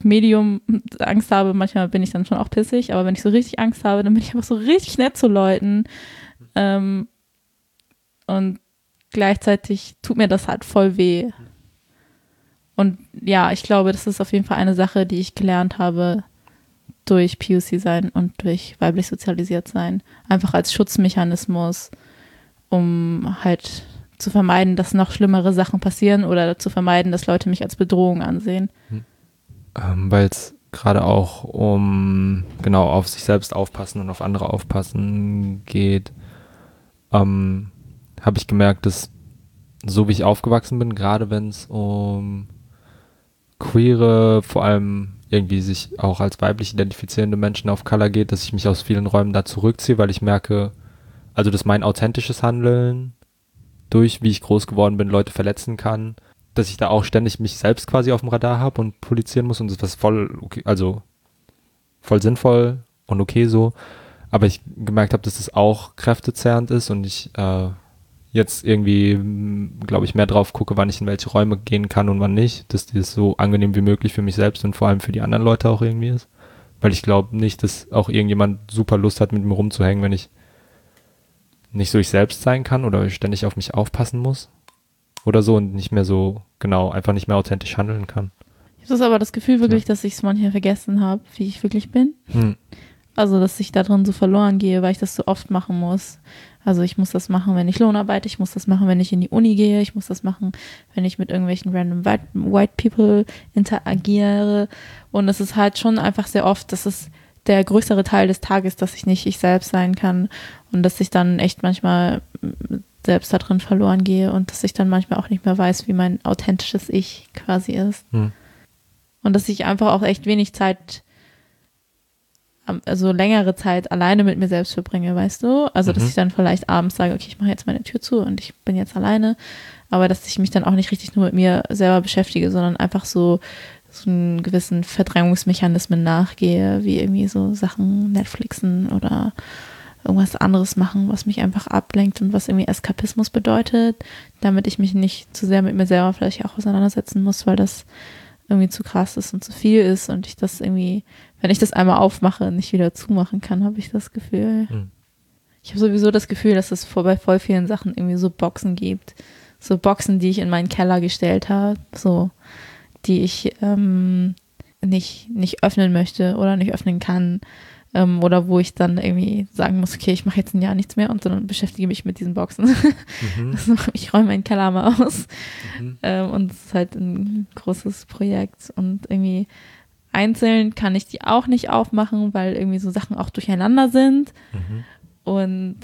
Medium Angst habe, manchmal bin ich dann schon auch pissig, aber wenn ich so richtig Angst habe, dann bin ich einfach so richtig nett zu Leuten. Ähm, und gleichzeitig tut mir das halt voll weh. Und ja, ich glaube, das ist auf jeden Fall eine Sache, die ich gelernt habe durch POC sein und durch weiblich sozialisiert sein. Einfach als Schutzmechanismus, um halt zu vermeiden, dass noch schlimmere Sachen passieren oder zu vermeiden, dass Leute mich als Bedrohung ansehen. Hm ähm, weil es gerade auch um genau auf sich selbst aufpassen und auf andere aufpassen geht, ähm, habe ich gemerkt, dass so wie ich aufgewachsen bin, gerade wenn es um queere, vor allem irgendwie sich auch als weiblich identifizierende Menschen auf Color geht, dass ich mich aus vielen Räumen da zurückziehe, weil ich merke, also dass mein authentisches Handeln durch, wie ich groß geworden bin, Leute verletzen kann dass ich da auch ständig mich selbst quasi auf dem Radar habe und polizieren muss und das ist voll okay, also voll sinnvoll und okay so. Aber ich gemerkt habe, dass das auch kräftezerrend ist und ich äh, jetzt irgendwie, glaube ich, mehr drauf gucke, wann ich in welche Räume gehen kann und wann nicht, dass das so angenehm wie möglich für mich selbst und vor allem für die anderen Leute auch irgendwie ist. Weil ich glaube nicht, dass auch irgendjemand super Lust hat, mit mir rumzuhängen, wenn ich nicht so ich selbst sein kann oder ständig auf mich aufpassen muss oder so und nicht mehr so, genau, einfach nicht mehr authentisch handeln kann. Ich habe aber das Gefühl wirklich, ja. dass ich es manchmal vergessen habe, wie ich wirklich bin. Hm. Also, dass ich da drin so verloren gehe, weil ich das so oft machen muss. Also ich muss das machen, wenn ich Lohn arbeite, ich muss das machen, wenn ich in die Uni gehe, ich muss das machen, wenn ich mit irgendwelchen random white, white people interagiere. Und es ist halt schon einfach sehr oft, dass es der größere Teil des Tages, dass ich nicht ich selbst sein kann und dass ich dann echt manchmal selbst da drin verloren gehe und dass ich dann manchmal auch nicht mehr weiß, wie mein authentisches Ich quasi ist. Hm. Und dass ich einfach auch echt wenig Zeit, also längere Zeit alleine mit mir selbst verbringe, weißt du? Also, dass mhm. ich dann vielleicht abends sage, okay, ich mache jetzt meine Tür zu und ich bin jetzt alleine, aber dass ich mich dann auch nicht richtig nur mit mir selber beschäftige, sondern einfach so so einen gewissen Verdrängungsmechanismen nachgehe, wie irgendwie so Sachen Netflixen oder irgendwas anderes machen, was mich einfach ablenkt und was irgendwie Eskapismus bedeutet, damit ich mich nicht zu sehr mit mir selber vielleicht auch auseinandersetzen muss, weil das irgendwie zu krass ist und zu viel ist und ich das irgendwie, wenn ich das einmal aufmache, nicht wieder zumachen kann, habe ich das Gefühl. Mhm. Ich habe sowieso das Gefühl, dass es vor bei voll vielen Sachen irgendwie so Boxen gibt. So Boxen, die ich in meinen Keller gestellt habe, so, die ich ähm, nicht, nicht öffnen möchte oder nicht öffnen kann ähm, oder wo ich dann irgendwie sagen muss, okay, ich mache jetzt ein Jahr nichts mehr und dann beschäftige mich mit diesen Boxen. Mhm. Ich räume meinen Keller mal aus. Mhm. Ähm, und es ist halt ein großes Projekt und irgendwie einzeln kann ich die auch nicht aufmachen, weil irgendwie so Sachen auch durcheinander sind. Mhm. Und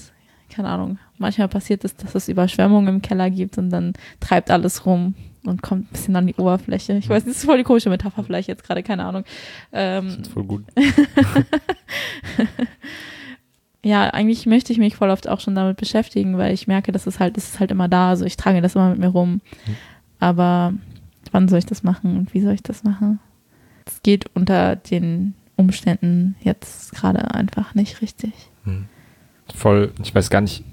keine Ahnung, manchmal passiert es, dass es Überschwemmungen im Keller gibt und dann treibt alles rum und kommt ein bisschen an die Oberfläche. Ich weiß, das ist voll die komische Metapher vielleicht jetzt gerade, keine Ahnung. Ähm, das ist voll gut. ja, eigentlich möchte ich mich voll oft auch schon damit beschäftigen, weil ich merke, dass es halt, das ist halt immer da. Also ich trage das immer mit mir rum. Mhm. Aber wann soll ich das machen und wie soll ich das machen? Es geht unter den Umständen jetzt gerade einfach nicht richtig. Mhm. Voll, ich weiß gar nicht,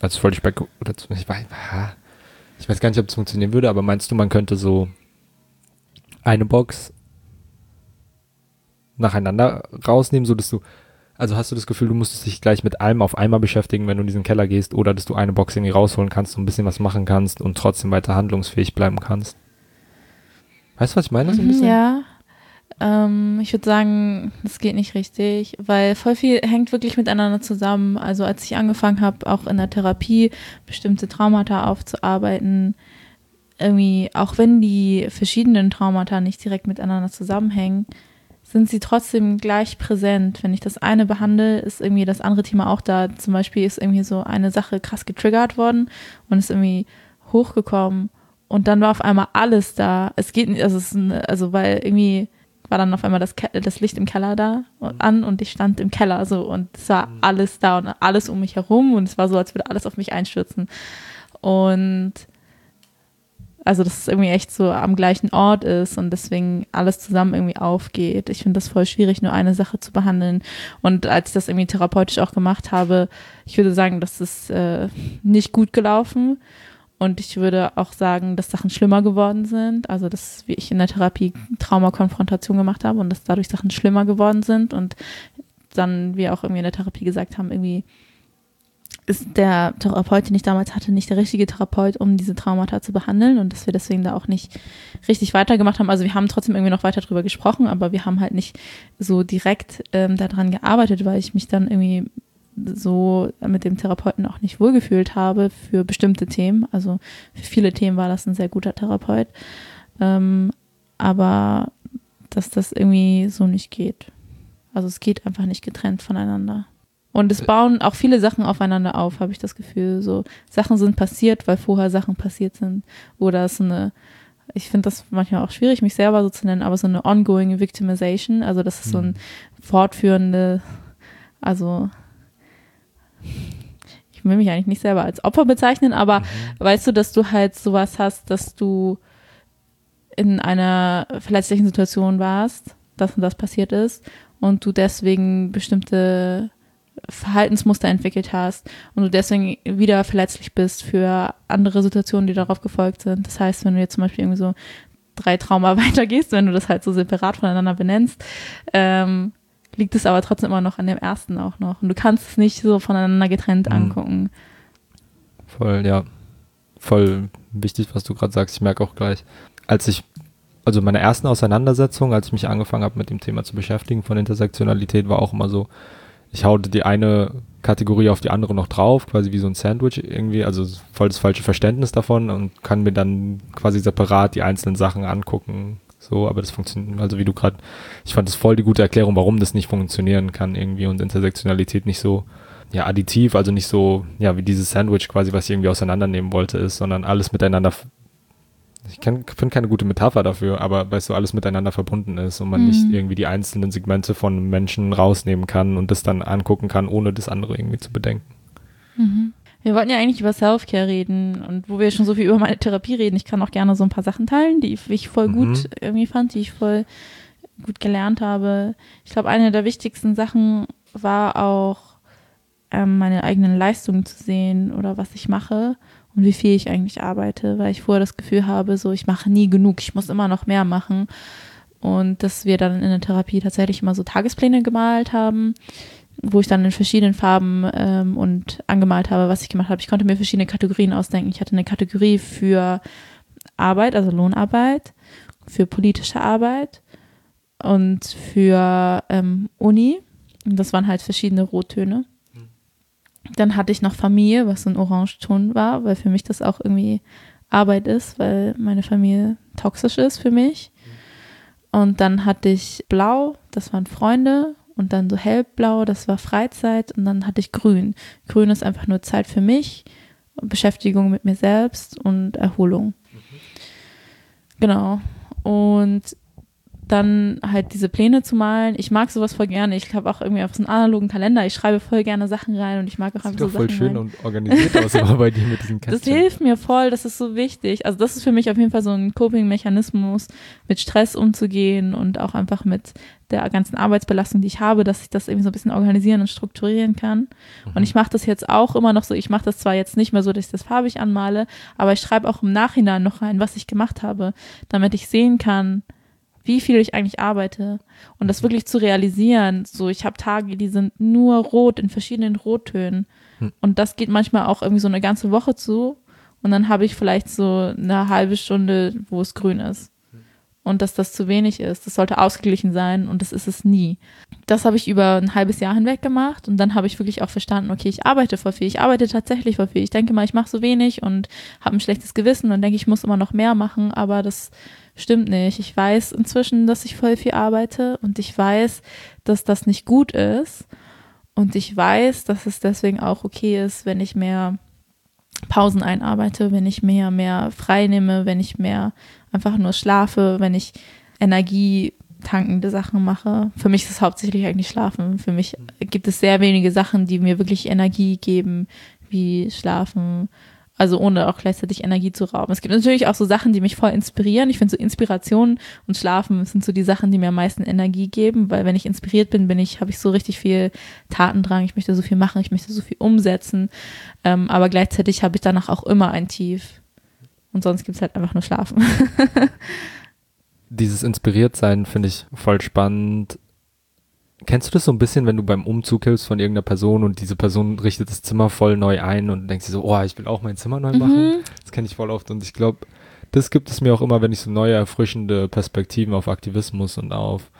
also voll die oder ich weiß, ich weiß gar nicht, ob es funktionieren würde, aber meinst du, man könnte so eine Box nacheinander rausnehmen, so dass du, also hast du das Gefühl, du musstest dich gleich mit allem auf einmal beschäftigen, wenn du in diesen Keller gehst, oder dass du eine Box irgendwie rausholen kannst und ein bisschen was machen kannst und trotzdem weiter handlungsfähig bleiben kannst? Weißt du, was ich meine? So ein bisschen? Ja, ähm, ich würde sagen, das geht nicht richtig, weil voll viel hängt wirklich miteinander zusammen. Also als ich angefangen habe, auch in der Therapie bestimmte Traumata aufzuarbeiten, irgendwie, auch wenn die verschiedenen Traumata nicht direkt miteinander zusammenhängen, sind sie trotzdem gleich präsent. Wenn ich das eine behandle, ist irgendwie das andere Thema auch da. Zum Beispiel ist irgendwie so eine Sache krass getriggert worden und ist irgendwie hochgekommen und dann war auf einmal alles da. Es geht nicht, also, es also weil irgendwie war dann auf einmal das, das Licht im Keller da an und ich stand im Keller so und es war mhm. alles da und alles um mich herum und es war so, als würde alles auf mich einstürzen. Und also, dass es irgendwie echt so am gleichen Ort ist und deswegen alles zusammen irgendwie aufgeht. Ich finde das voll schwierig, nur eine Sache zu behandeln. Und als ich das irgendwie therapeutisch auch gemacht habe, ich würde sagen, das ist äh, nicht gut gelaufen. Und ich würde auch sagen, dass Sachen schlimmer geworden sind. Also, dass wie ich in der Therapie Traumakonfrontation gemacht habe und dass dadurch Sachen schlimmer geworden sind. Und dann wir auch irgendwie in der Therapie gesagt haben, irgendwie ist der Therapeut, den ich damals hatte, nicht der richtige Therapeut, um diese Traumata zu behandeln und dass wir deswegen da auch nicht richtig weitergemacht haben. Also wir haben trotzdem irgendwie noch weiter drüber gesprochen, aber wir haben halt nicht so direkt ähm, daran gearbeitet, weil ich mich dann irgendwie so mit dem Therapeuten auch nicht wohlgefühlt habe für bestimmte Themen. Also für viele Themen war das ein sehr guter Therapeut. Ähm, aber dass das irgendwie so nicht geht. Also es geht einfach nicht getrennt voneinander. Und es bauen auch viele Sachen aufeinander auf, habe ich das Gefühl. So Sachen sind passiert, weil vorher Sachen passiert sind. Oder es ist eine, ich finde das manchmal auch schwierig, mich selber so zu nennen, aber so eine ongoing Victimization. Also das ist so ein mhm. fortführende, also ich will mich eigentlich nicht selber als Opfer bezeichnen, aber mhm. weißt du, dass du halt sowas hast, dass du in einer verletzlichen Situation warst, dass und das passiert ist und du deswegen bestimmte Verhaltensmuster entwickelt hast und du deswegen wieder verletzlich bist für andere Situationen, die darauf gefolgt sind. Das heißt, wenn du jetzt zum Beispiel irgendwie so drei Trauma weitergehst, wenn du das halt so separat voneinander benennst, ähm, liegt es aber trotzdem immer noch an dem ersten auch noch. Und du kannst es nicht so voneinander getrennt mhm. angucken. Voll, ja. Voll wichtig, was du gerade sagst. Ich merke auch gleich, als ich, also meine ersten Auseinandersetzungen, als ich mich angefangen habe, mit dem Thema zu beschäftigen von Intersektionalität, war auch immer so, ich hau die eine Kategorie auf die andere noch drauf, quasi wie so ein Sandwich irgendwie, also voll das falsche Verständnis davon und kann mir dann quasi separat die einzelnen Sachen angucken. So, aber das funktioniert, also wie du gerade, ich fand das voll die gute Erklärung, warum das nicht funktionieren kann irgendwie und Intersektionalität nicht so, ja, additiv, also nicht so, ja, wie dieses Sandwich quasi, was ich irgendwie auseinandernehmen wollte, ist, sondern alles miteinander ich finde keine gute Metapher dafür, aber weil so alles miteinander verbunden ist und man mhm. nicht irgendwie die einzelnen Segmente von Menschen rausnehmen kann und das dann angucken kann, ohne das andere irgendwie zu bedenken. Mhm. Wir wollten ja eigentlich über Self-Care reden und wo wir schon so viel über meine Therapie reden, ich kann auch gerne so ein paar Sachen teilen, die ich voll mhm. gut irgendwie fand, die ich voll gut gelernt habe. Ich glaube, eine der wichtigsten Sachen war auch, ähm, meine eigenen Leistungen zu sehen oder was ich mache und wie viel ich eigentlich arbeite, weil ich vorher das Gefühl habe, so ich mache nie genug, ich muss immer noch mehr machen. Und dass wir dann in der Therapie tatsächlich immer so Tagespläne gemalt haben, wo ich dann in verschiedenen Farben ähm, und angemalt habe, was ich gemacht habe. Ich konnte mir verschiedene Kategorien ausdenken. Ich hatte eine Kategorie für Arbeit, also Lohnarbeit, für politische Arbeit und für ähm, Uni. Und das waren halt verschiedene Rottöne. Dann hatte ich noch Familie, was so ein Orangeton war, weil für mich das auch irgendwie Arbeit ist, weil meine Familie toxisch ist für mich. Und dann hatte ich Blau, das waren Freunde. Und dann so hellblau, das war Freizeit. Und dann hatte ich Grün. Grün ist einfach nur Zeit für mich, Beschäftigung mit mir selbst und Erholung. Genau. Und dann halt diese Pläne zu malen. Ich mag sowas voll gerne. Ich habe auch irgendwie auf so einen analogen Kalender. Ich schreibe voll gerne Sachen rein und ich mag auch einfach sieht so doch voll Sachen schön rein. und organisiert aus immer bei dir mit diesen Kästchen. Das hilft mir voll, das ist so wichtig. Also das ist für mich auf jeden Fall so ein Coping-Mechanismus, mit Stress umzugehen und auch einfach mit der ganzen Arbeitsbelastung, die ich habe, dass ich das irgendwie so ein bisschen organisieren und strukturieren kann. Mhm. Und ich mache das jetzt auch immer noch so. Ich mache das zwar jetzt nicht mehr so, dass ich das farbig anmale, aber ich schreibe auch im Nachhinein noch rein, was ich gemacht habe, damit ich sehen kann, wie viel ich eigentlich arbeite und das wirklich zu realisieren. So, ich habe Tage, die sind nur rot in verschiedenen Rottönen hm. und das geht manchmal auch irgendwie so eine ganze Woche zu und dann habe ich vielleicht so eine halbe Stunde, wo es grün ist und dass das zu wenig ist. Das sollte ausgeglichen sein und das ist es nie. Das habe ich über ein halbes Jahr hinweg gemacht und dann habe ich wirklich auch verstanden, okay, ich arbeite vor viel, ich arbeite tatsächlich vor viel. Ich denke mal, ich mache so wenig und habe ein schlechtes Gewissen und denke, ich muss immer noch mehr machen, aber das stimmt nicht. Ich weiß inzwischen, dass ich voll viel arbeite und ich weiß, dass das nicht gut ist und ich weiß, dass es deswegen auch okay ist, wenn ich mehr Pausen einarbeite, wenn ich mehr, mehr frei nehme, wenn ich mehr einfach nur schlafe, wenn ich energietankende Sachen mache. Für mich ist es hauptsächlich eigentlich Schlafen. Für mich gibt es sehr wenige Sachen, die mir wirklich Energie geben, wie Schlafen, also ohne auch gleichzeitig Energie zu rauben. Es gibt natürlich auch so Sachen, die mich voll inspirieren. Ich finde so Inspiration und Schlafen sind so die Sachen, die mir am meisten Energie geben, weil wenn ich inspiriert bin, bin ich, habe ich so richtig viel Tatendrang. Ich möchte so viel machen, ich möchte so viel umsetzen. Ähm, aber gleichzeitig habe ich danach auch immer ein Tief. Und sonst gibt es halt einfach nur Schlafen. Dieses Inspiriertsein finde ich voll spannend Kennst du das so ein bisschen, wenn du beim Umzug hilfst von irgendeiner Person und diese Person richtet das Zimmer voll neu ein und denkst dir so, oh, ich will auch mein Zimmer neu machen? Mhm. Das kenne ich voll oft und ich glaube, das gibt es mir auch immer, wenn ich so neue, erfrischende Perspektiven auf Aktivismus und auf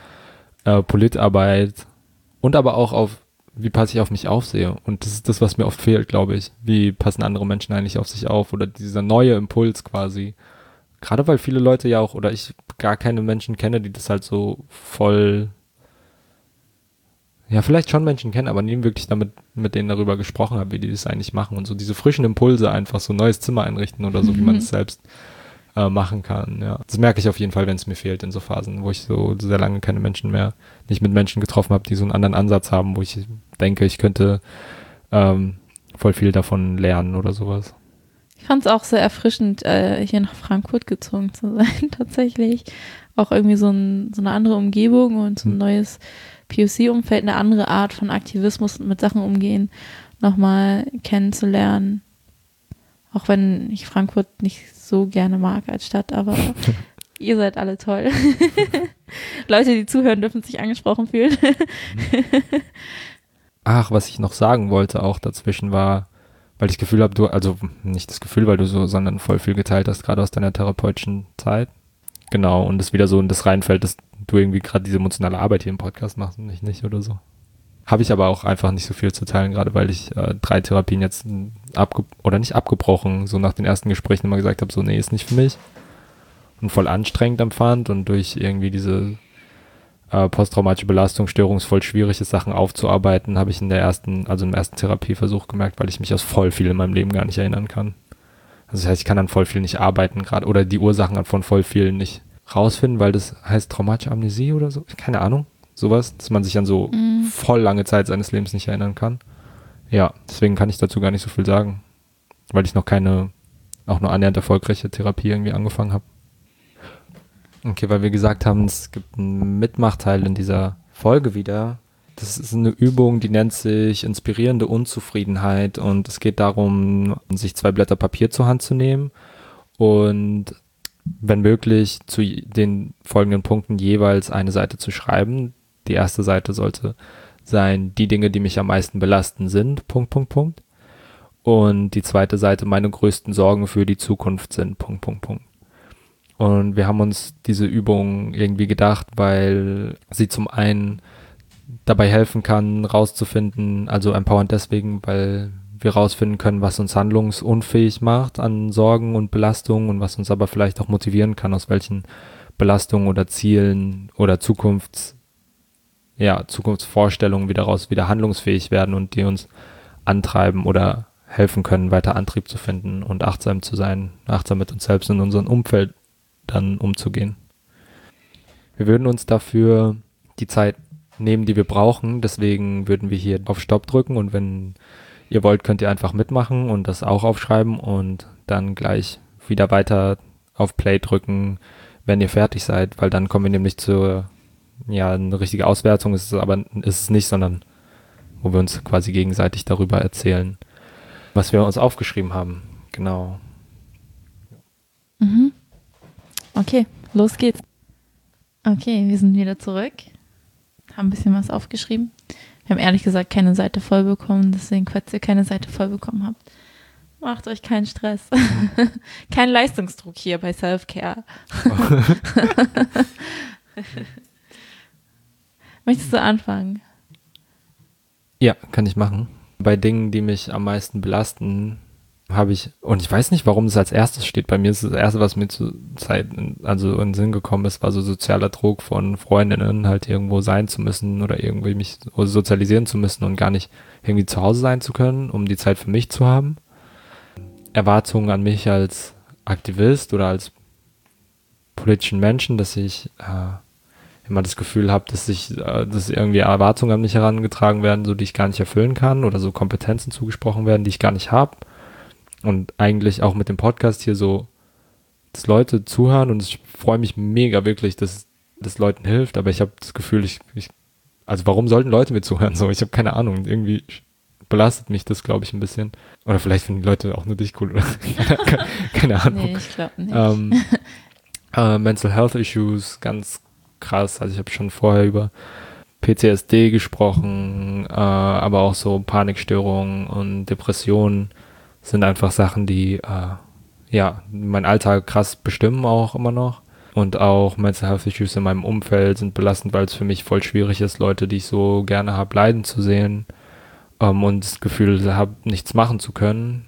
äh, Politarbeit und aber auch auf, wie passe ich auf mich aufsehe. Und das ist das, was mir oft fehlt, glaube ich. Wie passen andere Menschen eigentlich auf sich auf oder dieser neue Impuls quasi. Gerade weil viele Leute ja auch, oder ich gar keine Menschen kenne, die das halt so voll ja, vielleicht schon Menschen kennen, aber nie wirklich damit mit denen darüber gesprochen habe, wie die das eigentlich machen und so diese frischen Impulse einfach so ein neues Zimmer einrichten oder so, mhm. wie man es selbst äh, machen kann. Ja, das merke ich auf jeden Fall, wenn es mir fehlt in so Phasen, wo ich so sehr lange keine Menschen mehr, nicht mit Menschen getroffen habe, die so einen anderen Ansatz haben, wo ich denke, ich könnte ähm, voll viel davon lernen oder sowas. Ich fand es auch sehr erfrischend, äh, hier nach Frankfurt gezogen zu sein, tatsächlich. Auch irgendwie so, ein, so eine andere Umgebung und so ein hm. neues POC-Umfeld eine andere Art von Aktivismus und mit Sachen umgehen nochmal kennenzulernen. Auch wenn ich Frankfurt nicht so gerne mag als Stadt, aber ihr seid alle toll. Leute, die zuhören, dürfen sich angesprochen fühlen. Ach, was ich noch sagen wollte auch dazwischen war, weil ich das Gefühl habe, du, also nicht das Gefühl, weil du so, sondern voll viel geteilt hast, gerade aus deiner therapeutischen Zeit. Genau, und das wieder so in das reinfällt, dass du irgendwie gerade diese emotionale Arbeit hier im Podcast machst und ich nicht oder so. Habe ich aber auch einfach nicht so viel zu teilen, gerade weil ich äh, drei Therapien jetzt abge oder nicht abgebrochen, so nach den ersten Gesprächen immer gesagt habe, so nee, ist nicht für mich. Und voll anstrengend empfand und durch irgendwie diese äh, posttraumatische Belastungsstörung voll schwierig Sachen aufzuarbeiten, habe ich in der ersten, also im ersten Therapieversuch gemerkt, weil ich mich aus voll viel in meinem Leben gar nicht erinnern kann. Also das heißt, ich kann an voll viel nicht arbeiten gerade oder die Ursachen von voll vielen nicht rausfinden, weil das heißt traumatische Amnesie oder so. Keine Ahnung. Sowas, dass man sich an so mhm. voll lange Zeit seines Lebens nicht erinnern kann. Ja, deswegen kann ich dazu gar nicht so viel sagen. Weil ich noch keine, auch nur annähernd erfolgreiche Therapie irgendwie angefangen habe. Okay, weil wir gesagt haben, es gibt einen Mitmachteil in dieser Folge wieder. Das ist eine Übung, die nennt sich inspirierende Unzufriedenheit und es geht darum, sich zwei Blätter Papier zur Hand zu nehmen und wenn möglich zu den folgenden Punkten jeweils eine Seite zu schreiben. Die erste Seite sollte sein, die Dinge, die mich am meisten belasten sind, Punkt, Punkt, Punkt. Und die zweite Seite, meine größten Sorgen für die Zukunft sind, Punkt, Punkt, Punkt. Und wir haben uns diese Übung irgendwie gedacht, weil sie zum einen dabei helfen kann, rauszufinden, also empowernd deswegen, weil wir rausfinden können, was uns handlungsunfähig macht an Sorgen und Belastungen und was uns aber vielleicht auch motivieren kann, aus welchen Belastungen oder Zielen oder Zukunfts, ja, Zukunftsvorstellungen wieder raus wieder handlungsfähig werden und die uns antreiben oder helfen können, weiter Antrieb zu finden und achtsam zu sein, achtsam mit uns selbst und unserem Umfeld dann umzugehen. Wir würden uns dafür die Zeit nehmen, die wir brauchen. Deswegen würden wir hier auf Stopp drücken und wenn ihr wollt, könnt ihr einfach mitmachen und das auch aufschreiben und dann gleich wieder weiter auf Play drücken, wenn ihr fertig seid, weil dann kommen wir nämlich zur, ja, eine richtige Auswertung ist es aber ist es nicht, sondern wo wir uns quasi gegenseitig darüber erzählen, was wir uns aufgeschrieben haben. Genau. Mhm. Okay, los geht's. Okay, wir sind wieder zurück. Haben ein bisschen was aufgeschrieben. Wir haben ehrlich gesagt keine Seite voll bekommen, deswegen, falls ihr keine Seite voll bekommen habt, macht euch keinen Stress. Kein Leistungsdruck hier bei Self-Care. Möchtest du anfangen? Ja, kann ich machen. Bei Dingen, die mich am meisten belasten, habe ich, und ich weiß nicht, warum es als erstes steht. Bei mir ist das erste, was mir zu Zeit, also in den Sinn gekommen ist, war so sozialer Druck von Freundinnen, halt irgendwo sein zu müssen oder irgendwie mich sozialisieren zu müssen und gar nicht irgendwie zu Hause sein zu können, um die Zeit für mich zu haben. Erwartungen an mich als Aktivist oder als politischen Menschen, dass ich äh, immer das Gefühl habe, dass ich, äh, dass irgendwie Erwartungen an mich herangetragen werden, so die ich gar nicht erfüllen kann oder so Kompetenzen zugesprochen werden, die ich gar nicht habe und eigentlich auch mit dem Podcast hier so, dass Leute zuhören und ich freue mich mega wirklich, dass das Leuten hilft, aber ich habe das Gefühl, ich, ich, also warum sollten Leute mir zuhören? So, ich habe keine Ahnung, irgendwie belastet mich das, glaube ich, ein bisschen. Oder vielleicht finden die Leute auch nur dich cool oder keine, keine Ahnung. Nee, ich glaube nicht. Ähm, äh, Mental Health Issues, ganz krass. Also ich habe schon vorher über PTSD gesprochen, äh, aber auch so Panikstörungen und Depressionen sind einfach Sachen, die äh, ja mein Alltag krass bestimmen auch immer noch. Und auch Mental Health Issues in meinem Umfeld sind belastend, weil es für mich voll schwierig ist, Leute, die ich so gerne habe, leiden zu sehen ähm, und das Gefühl habe, nichts machen zu können.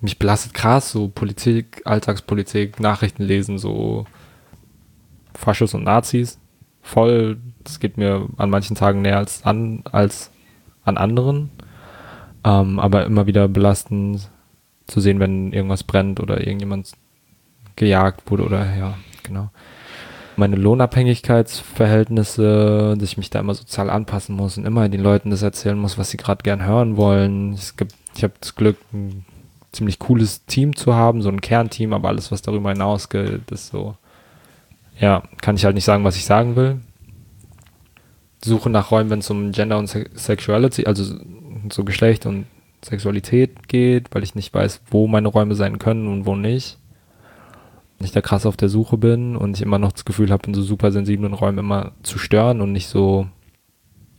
Mich belastet krass, so Politik, Alltagspolitik, Nachrichten lesen, so Faschos und Nazis. Voll, das geht mir an manchen Tagen näher als an, als an anderen. Ähm, aber immer wieder belastend zu sehen, wenn irgendwas brennt oder irgendjemand gejagt wurde oder ja, genau. Meine Lohnabhängigkeitsverhältnisse, dass ich mich da immer sozial anpassen muss und immer den Leuten das erzählen muss, was sie gerade gern hören wollen. Es gibt, ich habe das Glück, ein ziemlich cooles Team zu haben, so ein Kernteam, aber alles, was darüber hinausgeht, ist so, ja, kann ich halt nicht sagen, was ich sagen will. Suche nach Räumen, wenn es um Gender und Sexuality, also so Geschlecht und Sexualität geht, weil ich nicht weiß, wo meine Räume sein können und wo nicht. Und ich da krass auf der Suche bin und ich immer noch das Gefühl habe, in so super sensiblen Räumen immer zu stören und nicht so,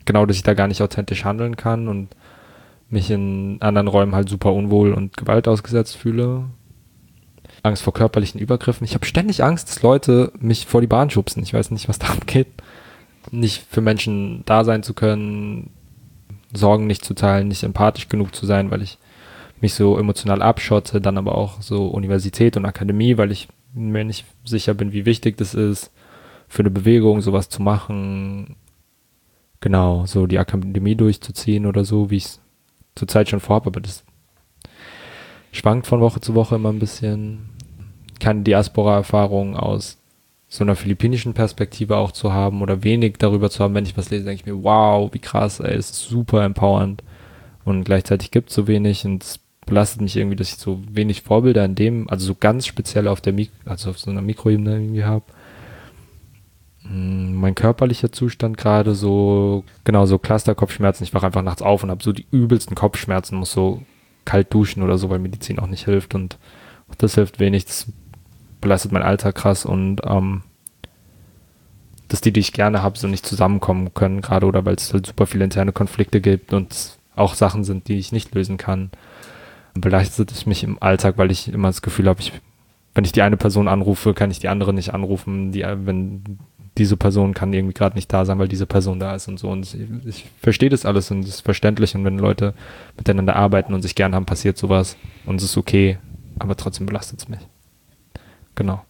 genau, dass ich da gar nicht authentisch handeln kann und mich in anderen Räumen halt super unwohl und Gewalt ausgesetzt fühle. Angst vor körperlichen Übergriffen. Ich habe ständig Angst, dass Leute mich vor die Bahn schubsen. Ich weiß nicht, was darum geht. Nicht für Menschen da sein zu können, Sorgen nicht zu teilen, nicht empathisch genug zu sein, weil ich mich so emotional abschotte, dann aber auch so Universität und Akademie, weil ich mir nicht sicher bin, wie wichtig das ist, für eine Bewegung sowas zu machen. Genau, so die Akademie durchzuziehen oder so, wie ich es zurzeit schon vorhabe, aber das schwankt von Woche zu Woche immer ein bisschen. Keine Diaspora-Erfahrung aus so einer philippinischen Perspektive auch zu haben oder wenig darüber zu haben, wenn ich was lese, denke ich mir, wow, wie krass, ey, ist super empowernd. Und gleichzeitig gibt es so wenig und es belastet mich irgendwie, dass ich so wenig Vorbilder in dem, also so ganz speziell auf der Mik also auf so einer Mikroebene irgendwie habe. Hm, mein körperlicher Zustand gerade so, genau, so Cluster-Kopfschmerzen. Ich wache einfach nachts auf und habe so die übelsten Kopfschmerzen, muss so kalt duschen oder so, weil Medizin auch nicht hilft und das hilft wenig. Das belastet mein Alltag krass und ähm, dass die, die ich gerne habe, so nicht zusammenkommen können, gerade oder weil es halt super viele interne Konflikte gibt und auch Sachen sind, die ich nicht lösen kann belastet es mich im Alltag, weil ich immer das Gefühl habe, ich, wenn ich die eine Person anrufe, kann ich die andere nicht anrufen. Die, wenn diese Person kann irgendwie gerade nicht da sein, weil diese Person da ist und so. Und ich, ich verstehe das alles und es ist verständlich. Und wenn Leute miteinander arbeiten und sich gern haben, passiert sowas und es ist okay, aber trotzdem belastet es mich. Genau.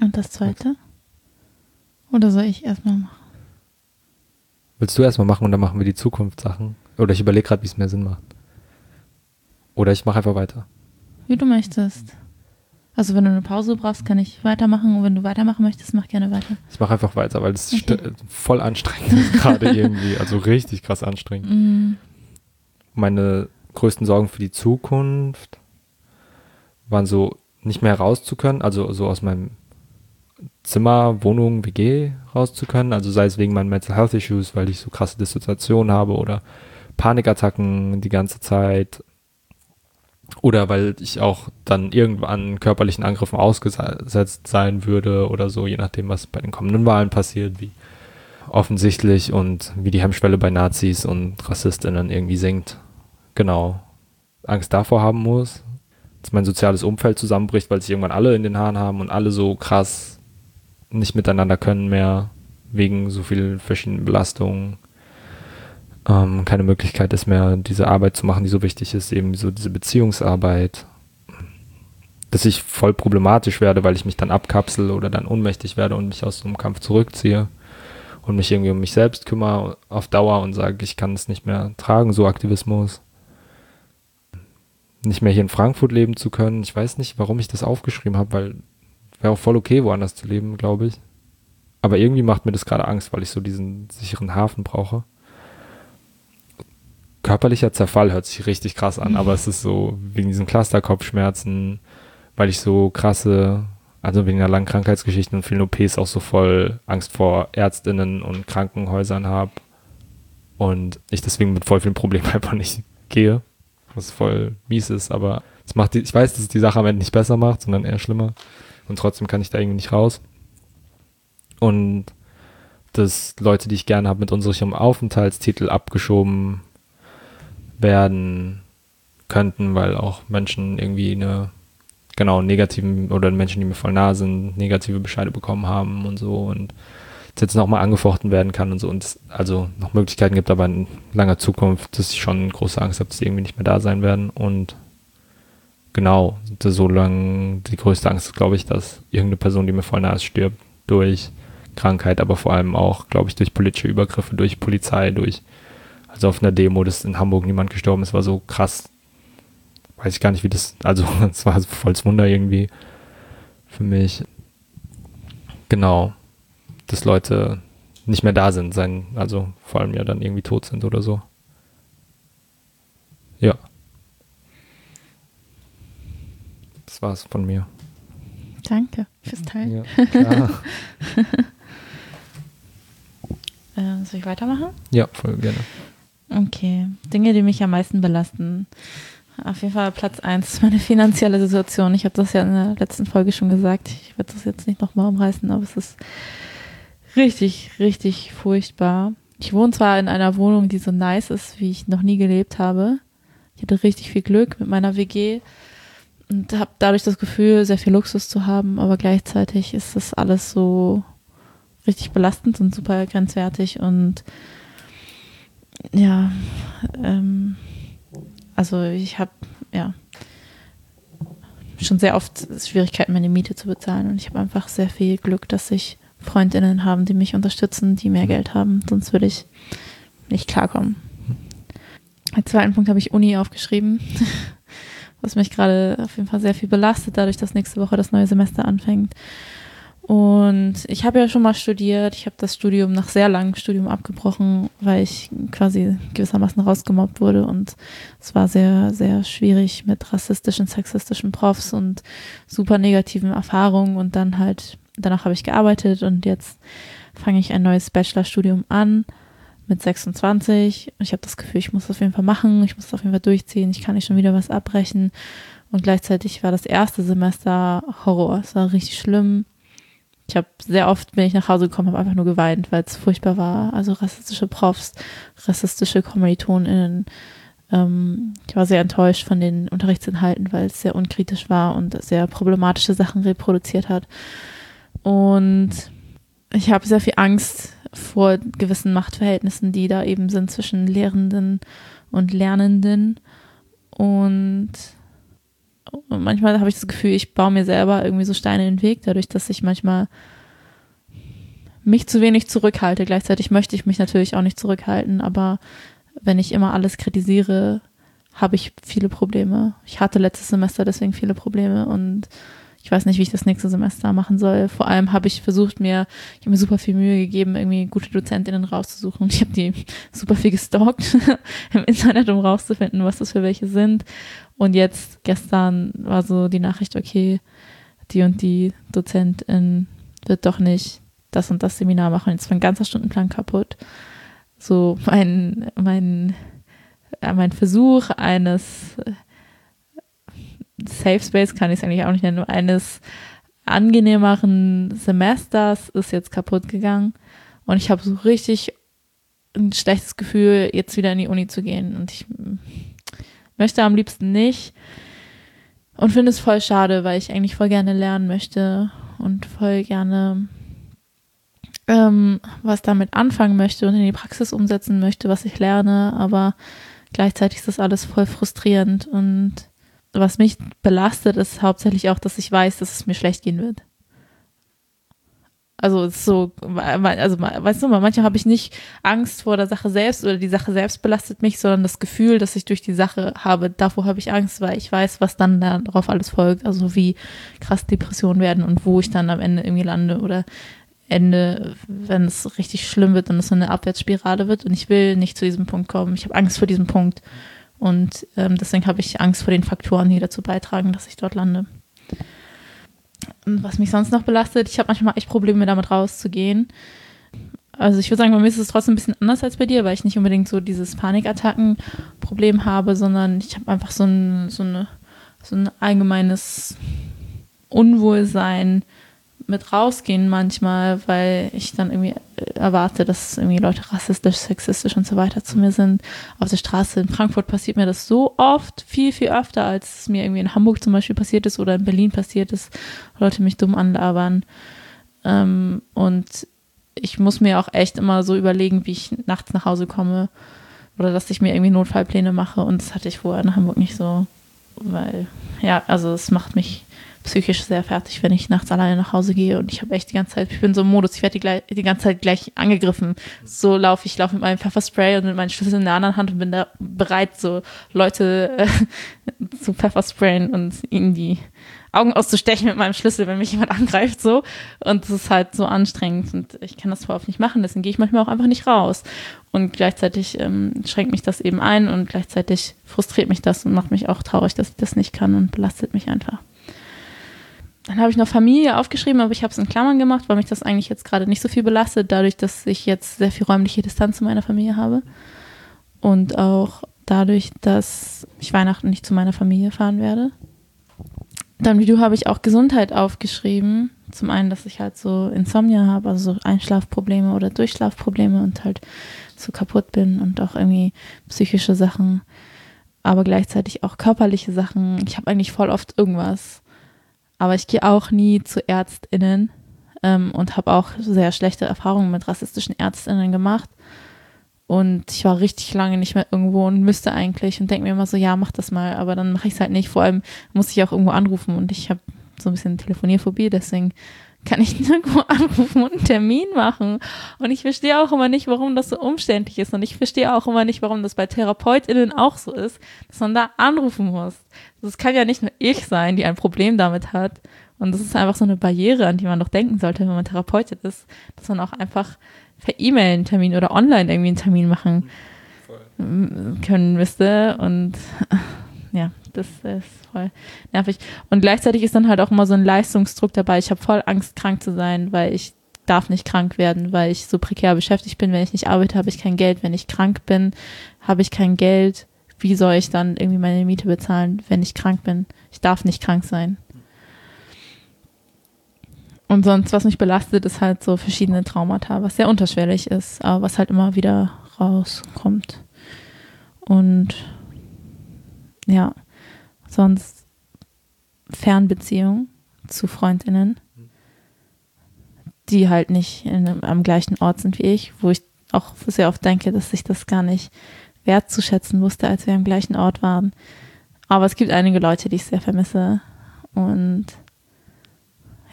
Und das zweite? Oder soll ich erstmal machen? Willst du erstmal machen und dann machen wir die Zukunftssachen? Oder ich überlege gerade, wie es mehr Sinn macht. Oder ich mache einfach weiter. Wie du möchtest. Also wenn du eine Pause brauchst, kann ich weitermachen. Und wenn du weitermachen möchtest, mach gerne weiter. Ich mache einfach weiter, weil es okay. voll anstrengend ist gerade irgendwie. Also richtig krass anstrengend. Mm. Meine größten Sorgen für die Zukunft waren so nicht mehr raus zu können, also so aus meinem Zimmer, Wohnung, WG raus zu können. Also sei es wegen meinen Mental Health Issues, weil ich so krasse Dissoziation habe oder Panikattacken die ganze Zeit. Oder weil ich auch dann irgendwann körperlichen Angriffen ausgesetzt sein würde oder so, je nachdem, was bei den kommenden Wahlen passiert, wie offensichtlich und wie die Hemmschwelle bei Nazis und Rassistinnen irgendwie sinkt. Genau. Angst davor haben muss, dass mein soziales Umfeld zusammenbricht, weil sich irgendwann alle in den Haaren haben und alle so krass nicht miteinander können mehr, wegen so vielen verschiedenen Belastungen ähm, keine Möglichkeit ist mehr, diese Arbeit zu machen, die so wichtig ist, eben so diese Beziehungsarbeit, dass ich voll problematisch werde, weil ich mich dann abkapsel oder dann ohnmächtig werde und mich aus so einem Kampf zurückziehe und mich irgendwie um mich selbst kümmere auf Dauer und sage, ich kann es nicht mehr tragen, so Aktivismus. Nicht mehr hier in Frankfurt leben zu können. Ich weiß nicht, warum ich das aufgeschrieben habe, weil wäre auch voll okay, woanders zu leben, glaube ich. Aber irgendwie macht mir das gerade Angst, weil ich so diesen sicheren Hafen brauche körperlicher Zerfall hört sich richtig krass an, mhm. aber es ist so wegen diesen Clusterkopfschmerzen, weil ich so krasse, also wegen einer langen Krankheitsgeschichte und vielen OPs auch so voll Angst vor Ärztinnen und Krankenhäusern habe und ich deswegen mit voll vielen Problemen einfach nicht gehe, was voll mies ist, aber es macht die, ich weiß, dass es die Sache am Ende nicht besser macht, sondern eher schlimmer. Und trotzdem kann ich da irgendwie nicht raus. Und dass Leute, die ich gerne habe, mit unserem Aufenthaltstitel abgeschoben werden könnten, weil auch Menschen irgendwie eine, genau, negativen oder Menschen, die mir voll nah sind, negative Bescheide bekommen haben und so. Und jetzt nochmal angefochten werden kann und so und es also noch Möglichkeiten gibt, aber in langer Zukunft, dass ich schon große Angst habe, dass die irgendwie nicht mehr da sein werden und genau, so lange die größte Angst ist, glaube ich, dass irgendeine Person, die mir voll nah ist, stirbt durch Krankheit, aber vor allem auch, glaube ich, durch politische Übergriffe, durch Polizei, durch also auf einer Demo, dass in Hamburg niemand gestorben ist, war so krass. Weiß ich gar nicht, wie das, also es war volles Wunder irgendwie für mich. Genau, dass Leute nicht mehr da sind, sein, also vor allem ja dann irgendwie tot sind oder so. Ja. Das war's von mir. Danke fürs Teilen. Ja, äh, soll ich weitermachen? Ja, voll gerne. Okay, Dinge, die mich am meisten belasten. Auf jeden Fall Platz 1 ist meine finanzielle Situation. Ich habe das ja in der letzten Folge schon gesagt. Ich werde das jetzt nicht nochmal umreißen, aber es ist richtig, richtig furchtbar. Ich wohne zwar in einer Wohnung, die so nice ist, wie ich noch nie gelebt habe. Ich hatte richtig viel Glück mit meiner WG und habe dadurch das Gefühl, sehr viel Luxus zu haben, aber gleichzeitig ist das alles so richtig belastend und super grenzwertig und ja, ähm, also ich habe ja schon sehr oft Schwierigkeiten, meine Miete zu bezahlen und ich habe einfach sehr viel Glück, dass ich Freundinnen haben, die mich unterstützen, die mehr Geld haben, sonst würde ich nicht klarkommen. Als zweiten Punkt habe ich Uni aufgeschrieben, was mich gerade auf jeden Fall sehr viel belastet, dadurch, dass nächste Woche das neue Semester anfängt. Und ich habe ja schon mal studiert. Ich habe das Studium nach sehr langem Studium abgebrochen, weil ich quasi gewissermaßen rausgemobbt wurde. Und es war sehr, sehr schwierig mit rassistischen, sexistischen Profs und super negativen Erfahrungen. Und dann halt, danach habe ich gearbeitet und jetzt fange ich ein neues Bachelorstudium an mit 26. Ich habe das Gefühl, ich muss das auf jeden Fall machen. Ich muss das auf jeden Fall durchziehen. Ich kann nicht schon wieder was abbrechen. Und gleichzeitig war das erste Semester Horror. Es war richtig schlimm ich habe sehr oft, wenn ich nach Hause gekommen habe, einfach nur geweint, weil es furchtbar war. Also rassistische Profs, rassistische KommilitonInnen. Ähm, ich war sehr enttäuscht von den Unterrichtsinhalten, weil es sehr unkritisch war und sehr problematische Sachen reproduziert hat. Und ich habe sehr viel Angst vor gewissen Machtverhältnissen, die da eben sind zwischen Lehrenden und Lernenden. Und manchmal habe ich das Gefühl, ich baue mir selber irgendwie so Steine in den Weg, dadurch, dass ich manchmal mich zu wenig zurückhalte. Gleichzeitig möchte ich mich natürlich auch nicht zurückhalten, aber wenn ich immer alles kritisiere, habe ich viele Probleme. Ich hatte letztes Semester deswegen viele Probleme und ich weiß nicht, wie ich das nächste Semester machen soll. Vor allem habe ich versucht, mir, ich habe mir super viel Mühe gegeben, irgendwie gute Dozentinnen rauszusuchen. Ich habe die super viel gestalkt im Internet, um rauszufinden, was das für welche sind. Und jetzt, gestern war so die Nachricht, okay, die und die Dozentin wird doch nicht das und das Seminar machen. Jetzt war ein ganzer Stundenplan kaputt. So mein, mein, äh, mein Versuch eines Safe Space kann ich es eigentlich auch nicht nennen, eines angenehmeren Semesters ist jetzt kaputt gegangen. Und ich habe so richtig ein schlechtes Gefühl, jetzt wieder in die Uni zu gehen. Und ich möchte am liebsten nicht. Und finde es voll schade, weil ich eigentlich voll gerne lernen möchte und voll gerne ähm, was damit anfangen möchte und in die Praxis umsetzen möchte, was ich lerne. Aber gleichzeitig ist das alles voll frustrierend. Und was mich belastet, ist hauptsächlich auch, dass ich weiß, dass es mir schlecht gehen wird. Also so, also weißt du, manchmal habe ich nicht Angst vor der Sache selbst oder die Sache selbst belastet mich, sondern das Gefühl, dass ich durch die Sache habe, davor habe ich Angst, weil ich weiß, was dann darauf alles folgt, also wie krass Depressionen werden und wo ich dann am Ende irgendwie lande oder Ende, wenn es richtig schlimm wird und es so eine Abwärtsspirale wird und ich will nicht zu diesem Punkt kommen. Ich habe Angst vor diesem Punkt und ähm, deswegen habe ich Angst vor den Faktoren, die dazu beitragen, dass ich dort lande was mich sonst noch belastet, ich habe manchmal echt Probleme damit rauszugehen. Also ich würde sagen, bei mir ist es trotzdem ein bisschen anders als bei dir, weil ich nicht unbedingt so dieses Panikattacken-Problem habe, sondern ich habe einfach so ein, so, eine, so ein allgemeines Unwohlsein mit rausgehen manchmal, weil ich dann irgendwie erwarte, dass irgendwie Leute rassistisch, sexistisch und so weiter zu mir sind. Auf der Straße in Frankfurt passiert mir das so oft, viel, viel öfter, als es mir irgendwie in Hamburg zum Beispiel passiert ist oder in Berlin passiert ist. Leute mich dumm anlabern. Ähm, und ich muss mir auch echt immer so überlegen, wie ich nachts nach Hause komme oder dass ich mir irgendwie Notfallpläne mache. Und das hatte ich vorher in Hamburg nicht so, weil, ja, also es macht mich psychisch sehr fertig, wenn ich nachts alleine nach Hause gehe und ich habe echt die ganze Zeit, ich bin so im Modus, ich werde die, die, ganze Zeit gleich angegriffen. So laufe ich, laufe mit meinem Pfefferspray und mit meinen Schlüsseln in der anderen Hand und bin da bereit, so Leute äh, zu Pfeffersprayen und ihnen die Augen auszustechen mit meinem Schlüssel, wenn mich jemand angreift, so. Und das ist halt so anstrengend und ich kann das zwar oft nicht machen, deswegen gehe ich manchmal auch einfach nicht raus. Und gleichzeitig ähm, schränkt mich das eben ein und gleichzeitig frustriert mich das und macht mich auch traurig, dass ich das nicht kann und belastet mich einfach. Dann habe ich noch Familie aufgeschrieben, aber ich habe es in Klammern gemacht, weil mich das eigentlich jetzt gerade nicht so viel belastet, dadurch, dass ich jetzt sehr viel räumliche Distanz zu meiner Familie habe. Und auch dadurch, dass ich Weihnachten nicht zu meiner Familie fahren werde. Dann, wie du, habe ich auch Gesundheit aufgeschrieben. Zum einen, dass ich halt so Insomnia habe, also so Einschlafprobleme oder Durchschlafprobleme und halt so kaputt bin und auch irgendwie psychische Sachen, aber gleichzeitig auch körperliche Sachen. Ich habe eigentlich voll oft irgendwas aber ich gehe auch nie zu ÄrztInnen ähm, und habe auch sehr schlechte Erfahrungen mit rassistischen ÄrztInnen gemacht. Und ich war richtig lange nicht mehr irgendwo und müsste eigentlich und denke mir immer so, ja, mach das mal, aber dann mache ich es halt nicht. Vor allem muss ich auch irgendwo anrufen und ich habe so ein bisschen Telefonierphobie, deswegen kann ich nirgendwo anrufen und einen Termin machen. Und ich verstehe auch immer nicht, warum das so umständlich ist. Und ich verstehe auch immer nicht, warum das bei TherapeutInnen auch so ist, dass man da anrufen muss. Das kann ja nicht nur ich sein, die ein Problem damit hat. Und das ist einfach so eine Barriere, an die man doch denken sollte, wenn man Therapeutin ist, dass man auch einfach per E-Mail einen Termin oder online irgendwie einen Termin machen Voll. können müsste. Und ja, das ist voll nervig. Und gleichzeitig ist dann halt auch immer so ein Leistungsdruck dabei. Ich habe voll Angst, krank zu sein, weil ich darf nicht krank werden, weil ich so prekär beschäftigt bin. Wenn ich nicht arbeite, habe ich kein Geld. Wenn ich krank bin, habe ich kein Geld. Wie soll ich dann irgendwie meine Miete bezahlen, wenn ich krank bin? Ich darf nicht krank sein. Und sonst, was mich belastet, ist halt so verschiedene Traumata, was sehr unterschwellig ist, aber was halt immer wieder rauskommt. Und ja, sonst Fernbeziehungen zu Freundinnen, die halt nicht in, am gleichen Ort sind wie ich, wo ich auch sehr oft denke, dass ich das gar nicht wertzuschätzen wusste, als wir am gleichen Ort waren. Aber es gibt einige Leute, die ich sehr vermisse und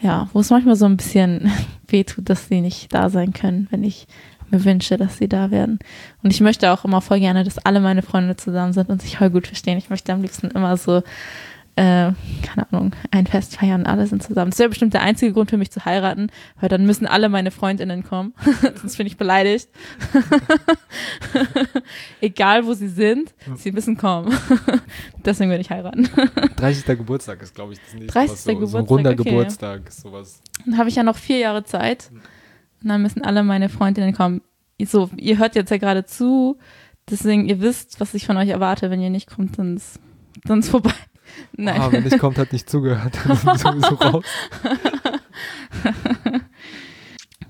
ja, wo es manchmal so ein bisschen wehtut, dass sie nicht da sein können, wenn ich mir wünsche, dass sie da werden. Und ich möchte auch immer voll gerne, dass alle meine Freunde zusammen sind und sich voll gut verstehen. Ich möchte am liebsten immer so äh, keine Ahnung, ein Fest feiern, alle sind zusammen. Das wäre bestimmt der einzige Grund für mich zu heiraten, weil dann müssen alle meine Freundinnen kommen, sonst bin ich beleidigt. Egal wo sie sind, sie müssen kommen. Deswegen würde ich heiraten. 30. Geburtstag ist, glaube ich, das nächste 30. So, Geburtstag, so ein runder okay. Geburtstag, sowas. Dann habe ich ja noch vier Jahre Zeit und dann müssen alle meine Freundinnen kommen. So, ihr hört jetzt ja gerade zu, deswegen ihr wisst, was ich von euch erwarte. Wenn ihr nicht kommt, dann ist, ist vorbei. Nein. Ah, wenn nicht kommt, hat nicht zugehört. Dann sind sowieso raus.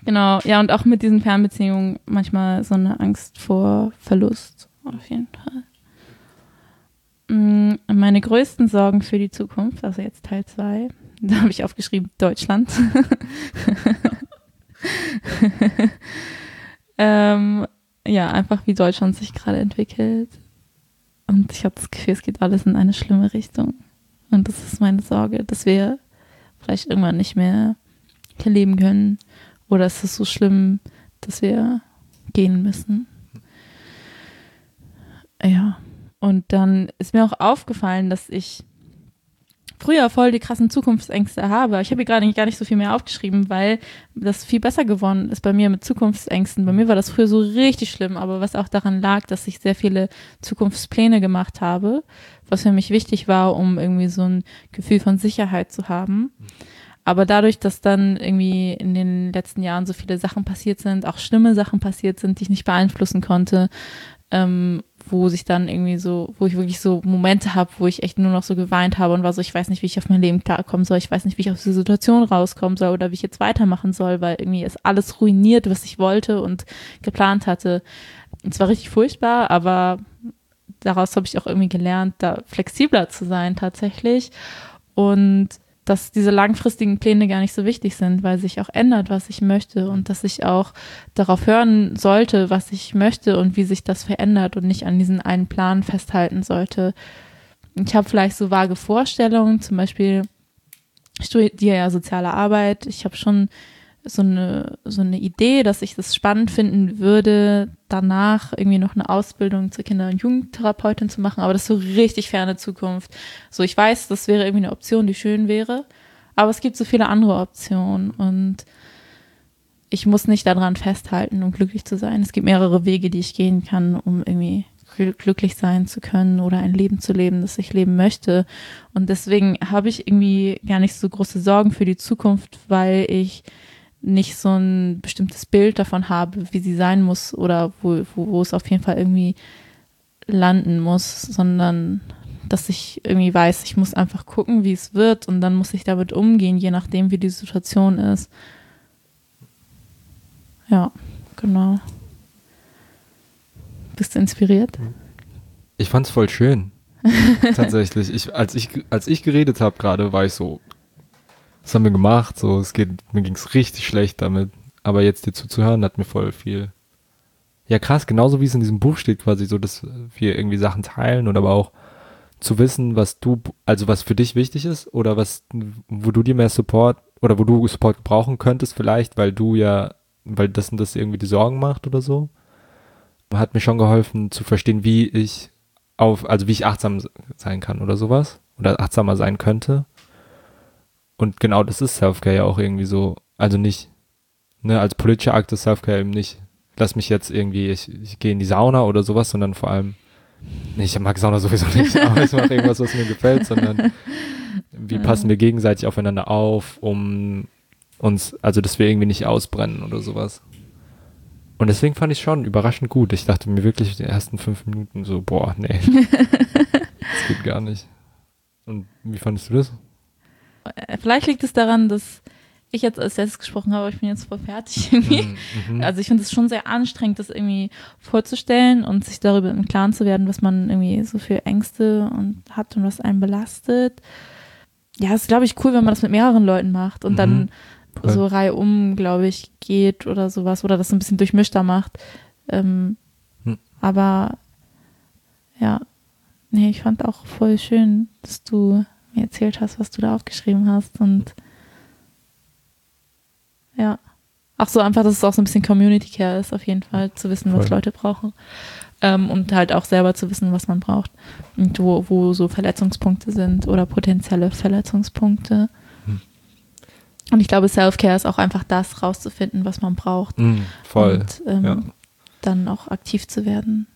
genau, ja, und auch mit diesen Fernbeziehungen manchmal so eine Angst vor Verlust. Auf jeden Fall. Mm, meine größten Sorgen für die Zukunft, also jetzt Teil 2, da habe ich aufgeschrieben Deutschland. ähm, ja, einfach wie Deutschland sich gerade entwickelt. Und ich habe das Gefühl, es geht alles in eine schlimme Richtung. Und das ist meine Sorge, dass wir vielleicht irgendwann nicht mehr hier leben können. Oder ist es so schlimm, dass wir gehen müssen. Ja. Und dann ist mir auch aufgefallen, dass ich früher voll die krassen Zukunftsängste habe. Ich habe hier gerade gar nicht so viel mehr aufgeschrieben, weil das viel besser geworden ist bei mir mit Zukunftsängsten. Bei mir war das früher so richtig schlimm, aber was auch daran lag, dass ich sehr viele Zukunftspläne gemacht habe, was für mich wichtig war, um irgendwie so ein Gefühl von Sicherheit zu haben. Aber dadurch, dass dann irgendwie in den letzten Jahren so viele Sachen passiert sind, auch schlimme Sachen passiert sind, die ich nicht beeinflussen konnte, ähm, wo sich dann irgendwie so, wo ich wirklich so Momente habe, wo ich echt nur noch so geweint habe und war so, ich weiß nicht, wie ich auf mein Leben klarkommen soll, ich weiß nicht, wie ich aus dieser Situation rauskommen soll oder wie ich jetzt weitermachen soll, weil irgendwie ist alles ruiniert, was ich wollte und geplant hatte. Und zwar richtig furchtbar, aber daraus habe ich auch irgendwie gelernt, da flexibler zu sein tatsächlich und dass diese langfristigen Pläne gar nicht so wichtig sind, weil sich auch ändert, was ich möchte und dass ich auch darauf hören sollte, was ich möchte und wie sich das verändert und nicht an diesen einen Plan festhalten sollte. Ich habe vielleicht so vage Vorstellungen, zum Beispiel studiere ja soziale Arbeit. Ich habe schon so eine, so eine Idee, dass ich das spannend finden würde, danach irgendwie noch eine Ausbildung zur Kinder- und Jugendtherapeutin zu machen, aber das ist so richtig ferne Zukunft. So, ich weiß, das wäre irgendwie eine Option, die schön wäre, aber es gibt so viele andere Optionen und ich muss nicht daran festhalten, um glücklich zu sein. Es gibt mehrere Wege, die ich gehen kann, um irgendwie glücklich sein zu können oder ein Leben zu leben, das ich leben möchte. Und deswegen habe ich irgendwie gar nicht so große Sorgen für die Zukunft, weil ich nicht so ein bestimmtes Bild davon habe, wie sie sein muss oder wo, wo, wo es auf jeden Fall irgendwie landen muss, sondern dass ich irgendwie weiß, ich muss einfach gucken, wie es wird und dann muss ich damit umgehen, je nachdem, wie die Situation ist. Ja, genau. Bist du inspiriert? Ich fand's voll schön. Tatsächlich. Ich, als, ich, als ich geredet habe gerade, war ich so, was haben wir gemacht? So, es geht, mir ging es richtig schlecht damit. Aber jetzt dir zuzuhören, hat mir voll viel ja krass, genauso wie es in diesem Buch steht, quasi so, dass wir irgendwie Sachen teilen und aber auch zu wissen, was du, also was für dich wichtig ist oder was, wo du dir mehr Support oder wo du Support brauchen könntest vielleicht, weil du ja, weil das und das irgendwie die Sorgen macht oder so. Hat mir schon geholfen zu verstehen, wie ich auf, also wie ich achtsam sein kann oder sowas oder achtsamer sein könnte. Und genau das ist Selfcare ja auch irgendwie so, also nicht, ne, als politischer Akt ist Selfcare eben nicht, lass mich jetzt irgendwie, ich, ich gehe in die Sauna oder sowas, sondern vor allem, nee, ich mag Sauna sowieso nicht, aber ich mache irgendwas, was mir gefällt, sondern wie passen wir gegenseitig aufeinander auf, um uns, also dass wir irgendwie nicht ausbrennen oder sowas. Und deswegen fand ich schon überraschend gut. Ich dachte mir wirklich die ersten fünf Minuten so, boah, nee, das geht gar nicht. Und wie fandest du das? Äh, vielleicht liegt es daran, dass ich jetzt als letztes gesprochen habe, aber ich bin jetzt voll fertig irgendwie. Mhm. Also ich finde es schon sehr anstrengend, das irgendwie vorzustellen und sich darüber im Klaren zu werden, was man irgendwie so für Ängste und hat und was einen belastet. Ja, es ist, glaube ich, cool, wenn man das mit mehreren Leuten macht und mhm. dann Voll. so reihum, glaube ich, geht oder sowas oder das ein bisschen durchmischter macht. Ähm, hm. Aber ja, nee, ich fand auch voll schön, dass du mir erzählt hast, was du da aufgeschrieben hast und ja. Ach so, einfach, dass es auch so ein bisschen Community Care ist, auf jeden Fall, zu wissen, Voll. was Leute brauchen. Ähm, und halt auch selber zu wissen, was man braucht. Und wo, wo so Verletzungspunkte sind oder potenzielle Verletzungspunkte. Hm. Und ich glaube, Self-Care ist auch einfach das, rauszufinden, was man braucht. Mm, voll. Und ähm, ja. dann auch aktiv zu werden.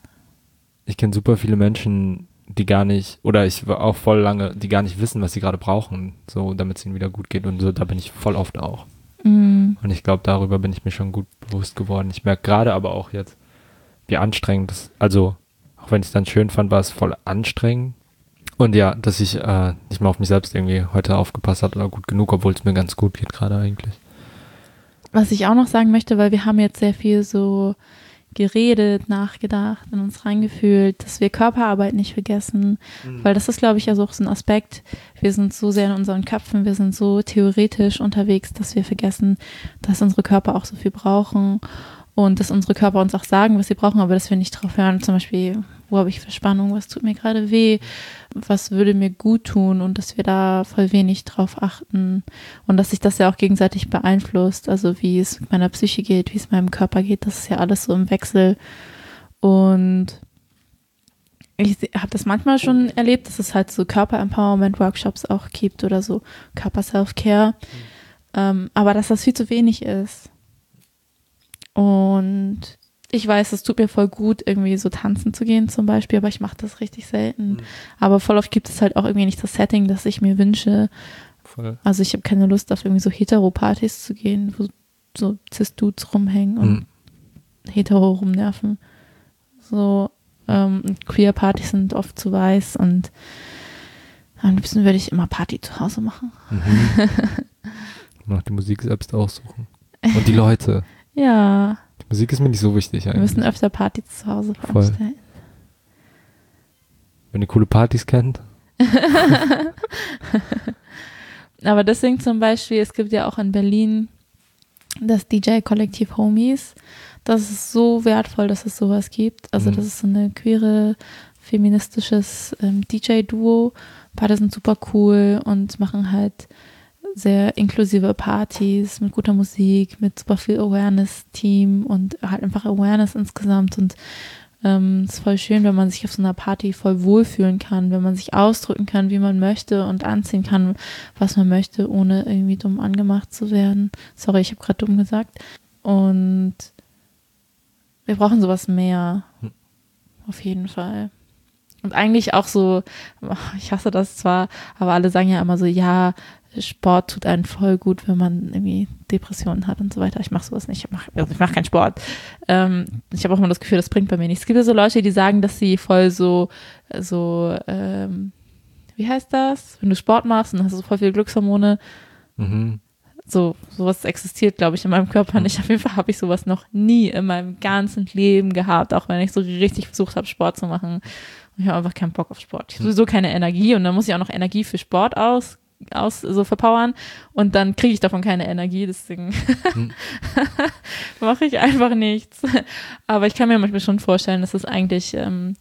Ich kenne super viele Menschen, die gar nicht, oder ich war auch voll lange, die gar nicht wissen, was sie gerade brauchen, so damit es ihnen wieder gut geht. Und so, da bin ich voll oft auch. Mm. Und ich glaube, darüber bin ich mir schon gut bewusst geworden. Ich merke gerade aber auch jetzt, wie anstrengend das, also auch wenn ich es dann schön fand, war es voll anstrengend. Und ja, dass ich äh, nicht mal auf mich selbst irgendwie heute aufgepasst habe oder gut genug, obwohl es mir ganz gut geht gerade eigentlich. Was ich auch noch sagen möchte, weil wir haben jetzt sehr viel so geredet, nachgedacht, in uns reingefühlt, dass wir Körperarbeit nicht vergessen, mhm. weil das ist, glaube ich, ja so auch so ein Aspekt. Wir sind so sehr in unseren Köpfen, wir sind so theoretisch unterwegs, dass wir vergessen, dass unsere Körper auch so viel brauchen und dass unsere Körper uns auch sagen, was sie brauchen, aber dass wir nicht drauf hören. Zum Beispiel, wo habe ich Verspannung, was tut mir gerade weh, was würde mir gut tun und dass wir da voll wenig drauf achten und dass sich das ja auch gegenseitig beeinflusst, also wie es mit meiner Psyche geht, wie es meinem Körper geht, das ist ja alles so im Wechsel und ich habe das manchmal schon erlebt, dass es halt so Körper-Empowerment-Workshops auch gibt oder so Körper-Self-Care, mhm. ähm, aber dass das viel zu wenig ist. Und ich weiß, es tut mir voll gut, irgendwie so tanzen zu gehen zum Beispiel, aber ich mache das richtig selten. Mhm. Aber voll oft gibt es halt auch irgendwie nicht das Setting, das ich mir wünsche. Voll. Also ich habe keine Lust auf irgendwie so Hetero-Partys zu gehen, wo so Cis-Dudes rumhängen und mhm. hetero rumnerven. So ähm, Queer-Partys sind oft zu weiß und am liebsten würde ich immer Party zu Hause machen. Mhm. Noch die Musik selbst aussuchen. Und die Leute. Ja. Die Musik ist mir nicht so wichtig eigentlich. Wir müssen öfter Partys zu Hause veranstalten. Wenn ihr coole Partys kennt. Aber deswegen zum Beispiel, es gibt ja auch in Berlin das DJ-Kollektiv Homies. Das ist so wertvoll, dass es sowas gibt. Also mhm. das ist so eine queere, feministisches ähm, DJ-Duo. Beide sind super cool und machen halt sehr inklusive Partys mit guter Musik, mit super viel Awareness-Team und halt einfach Awareness insgesamt. Und ähm, es ist voll schön, wenn man sich auf so einer Party voll wohlfühlen kann, wenn man sich ausdrücken kann, wie man möchte und anziehen kann, was man möchte, ohne irgendwie dumm angemacht zu werden. Sorry, ich habe gerade dumm gesagt. Und wir brauchen sowas mehr. Hm. Auf jeden Fall. Und eigentlich auch so, ich hasse das zwar, aber alle sagen ja immer so, ja, Sport tut einen voll gut, wenn man irgendwie Depressionen hat und so weiter. Ich mache sowas nicht. Ich mache also ich mach keinen Sport. Ähm, ich habe auch immer das Gefühl, das bringt bei mir nichts. Es gibt ja so Leute, die sagen, dass sie voll so, so, ähm, wie heißt das? Wenn du Sport machst und hast du voll viele Glückshormone. Mhm. So, sowas existiert, glaube ich, in meinem Körper nicht. Auf jeden Fall habe ich sowas noch nie in meinem ganzen Leben gehabt, auch wenn ich so richtig versucht habe, Sport zu machen. Und ich habe einfach keinen Bock auf Sport. Ich habe sowieso keine Energie und dann muss ich auch noch Energie für Sport aus aus, so verpowern und dann kriege ich davon keine Energie, deswegen hm. mache ich einfach nichts. Aber ich kann mir manchmal schon vorstellen, dass es eigentlich ähm,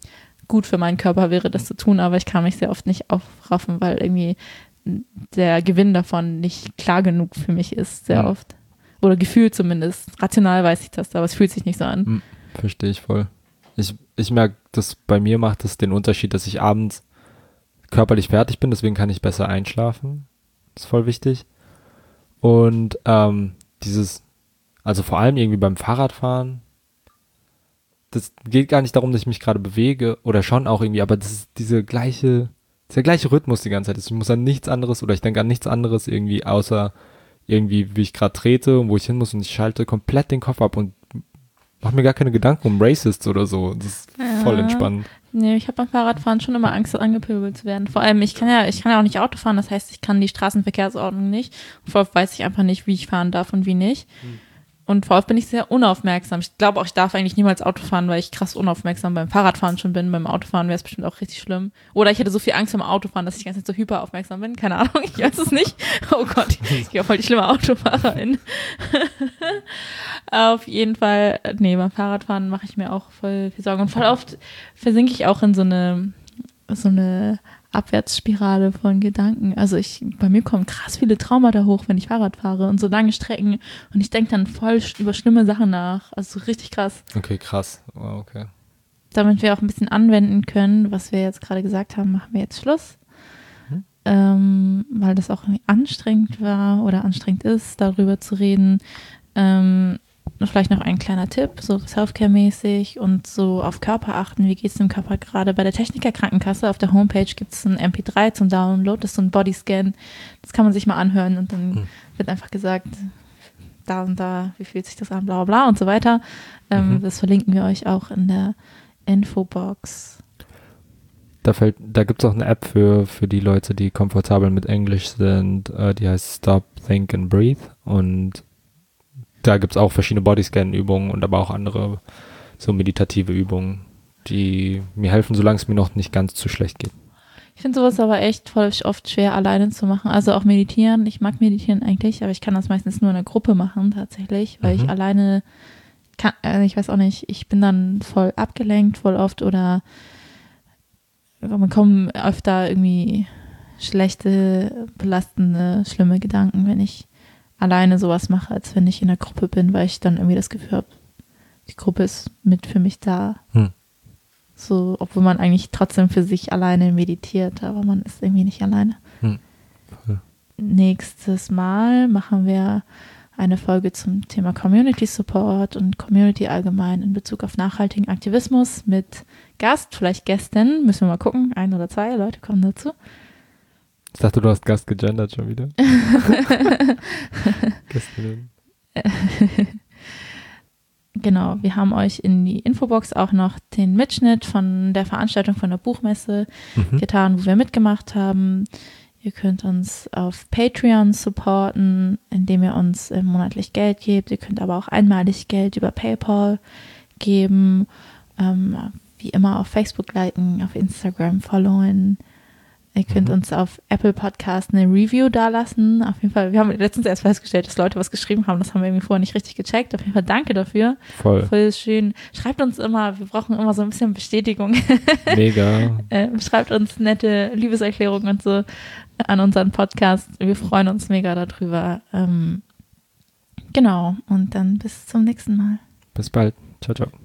gut für meinen Körper wäre, das zu tun, aber ich kann mich sehr oft nicht aufraffen, weil irgendwie der Gewinn davon nicht klar genug für mich ist, sehr ja. oft. Oder gefühlt zumindest. Rational weiß ich das, aber es fühlt sich nicht so an. Hm, verstehe ich voll. Ich, ich merke, dass bei mir macht das den Unterschied, dass ich abends körperlich fertig bin, deswegen kann ich besser einschlafen. Das ist voll wichtig. Und ähm, dieses, also vor allem irgendwie beim Fahrradfahren, das geht gar nicht darum, dass ich mich gerade bewege oder schon auch irgendwie, aber das ist diese gleiche, der gleiche Rhythmus die ganze Zeit. Ich muss an nichts anderes oder ich denke an nichts anderes irgendwie, außer irgendwie, wie ich gerade trete und wo ich hin muss und ich schalte komplett den Kopf ab und mache mir gar keine Gedanken um Racists oder so. Das ist ja. voll entspannt. Nee, ich habe beim Fahrradfahren schon immer Angst, angepöbelt zu werden. Vor allem, ich kann ja, ich kann ja auch nicht Auto fahren, das heißt, ich kann die Straßenverkehrsordnung nicht. Und vor allem weiß ich einfach nicht, wie ich fahren darf und wie nicht. Hm. Und vor allem bin ich sehr unaufmerksam. Ich glaube auch, ich darf eigentlich niemals Auto fahren, weil ich krass unaufmerksam beim Fahrradfahren schon bin. Beim Autofahren wäre es bestimmt auch richtig schlimm. Oder ich hätte so viel Angst beim Autofahren, dass ich die ganze Zeit so hyperaufmerksam bin. Keine Ahnung, ich weiß es nicht. Oh Gott, ich bin voll die schlimme Autofahrerin. Auf jeden Fall, nee, beim Fahrradfahren mache ich mir auch voll viel Sorgen. Und voll oft versinke ich auch in so eine, so eine Abwärtsspirale von Gedanken. Also ich, bei mir kommen krass viele Traumata hoch, wenn ich Fahrrad fahre und so lange Strecken und ich denke dann voll über schlimme Sachen nach. Also richtig krass. Okay, krass. Oh, okay. Damit wir auch ein bisschen anwenden können, was wir jetzt gerade gesagt haben, machen wir jetzt Schluss. Mhm. Ähm, weil das auch irgendwie anstrengend war oder anstrengend ist, darüber zu reden. Ähm, vielleicht noch ein kleiner Tipp, so Selfcare-mäßig und so auf Körper achten. Wie geht es dem Körper gerade? Bei der Techniker Krankenkasse auf der Homepage gibt es ein MP3 zum Download, das ist so ein Bodyscan. Das kann man sich mal anhören und dann mhm. wird einfach gesagt, da und da, wie fühlt sich das an, bla bla und so weiter. Ähm, mhm. Das verlinken wir euch auch in der Infobox. Da, da gibt es auch eine App für, für die Leute, die komfortabel mit Englisch sind. Äh, die heißt Stop, Think and Breathe. Und da gibt es auch verschiedene Bodyscan-Übungen und aber auch andere so meditative Übungen, die mir helfen, solange es mir noch nicht ganz zu schlecht geht. Ich finde sowas aber echt voll oft schwer alleine zu machen. Also auch meditieren. Ich mag meditieren eigentlich, aber ich kann das meistens nur in einer Gruppe machen tatsächlich, weil mhm. ich alleine kann, also ich weiß auch nicht, ich bin dann voll abgelenkt voll oft oder mir kommen öfter irgendwie schlechte, belastende, schlimme Gedanken, wenn ich alleine sowas mache, als wenn ich in der Gruppe bin, weil ich dann irgendwie das Gefühl habe, die Gruppe ist mit für mich da. Hm. So, obwohl man eigentlich trotzdem für sich alleine meditiert, aber man ist irgendwie nicht alleine. Hm. Nächstes Mal machen wir eine Folge zum Thema Community Support und Community allgemein in Bezug auf nachhaltigen Aktivismus mit Gast, vielleicht Gästen, müssen wir mal gucken, ein oder zwei Leute kommen dazu. Ich dachte, du hast Gast gegendert schon wieder. Gästin. genau, wir haben euch in die Infobox auch noch den Mitschnitt von der Veranstaltung von der Buchmesse mhm. getan, wo wir mitgemacht haben. Ihr könnt uns auf Patreon supporten, indem ihr uns monatlich Geld gebt. Ihr könnt aber auch einmalig Geld über PayPal geben. Ähm, wie immer auf Facebook liken, auf Instagram followen. Ihr könnt mhm. uns auf Apple Podcast eine Review dalassen. Auf jeden Fall, wir haben letztens erst festgestellt, dass Leute was geschrieben haben. Das haben wir irgendwie vorher nicht richtig gecheckt. Auf jeden Fall danke dafür. Voll. Voll schön. Schreibt uns immer, wir brauchen immer so ein bisschen Bestätigung. Mega. äh, schreibt uns nette Liebeserklärungen und so an unseren Podcast. Wir freuen uns mega darüber. Ähm, genau. Und dann bis zum nächsten Mal. Bis bald. Ciao, ciao.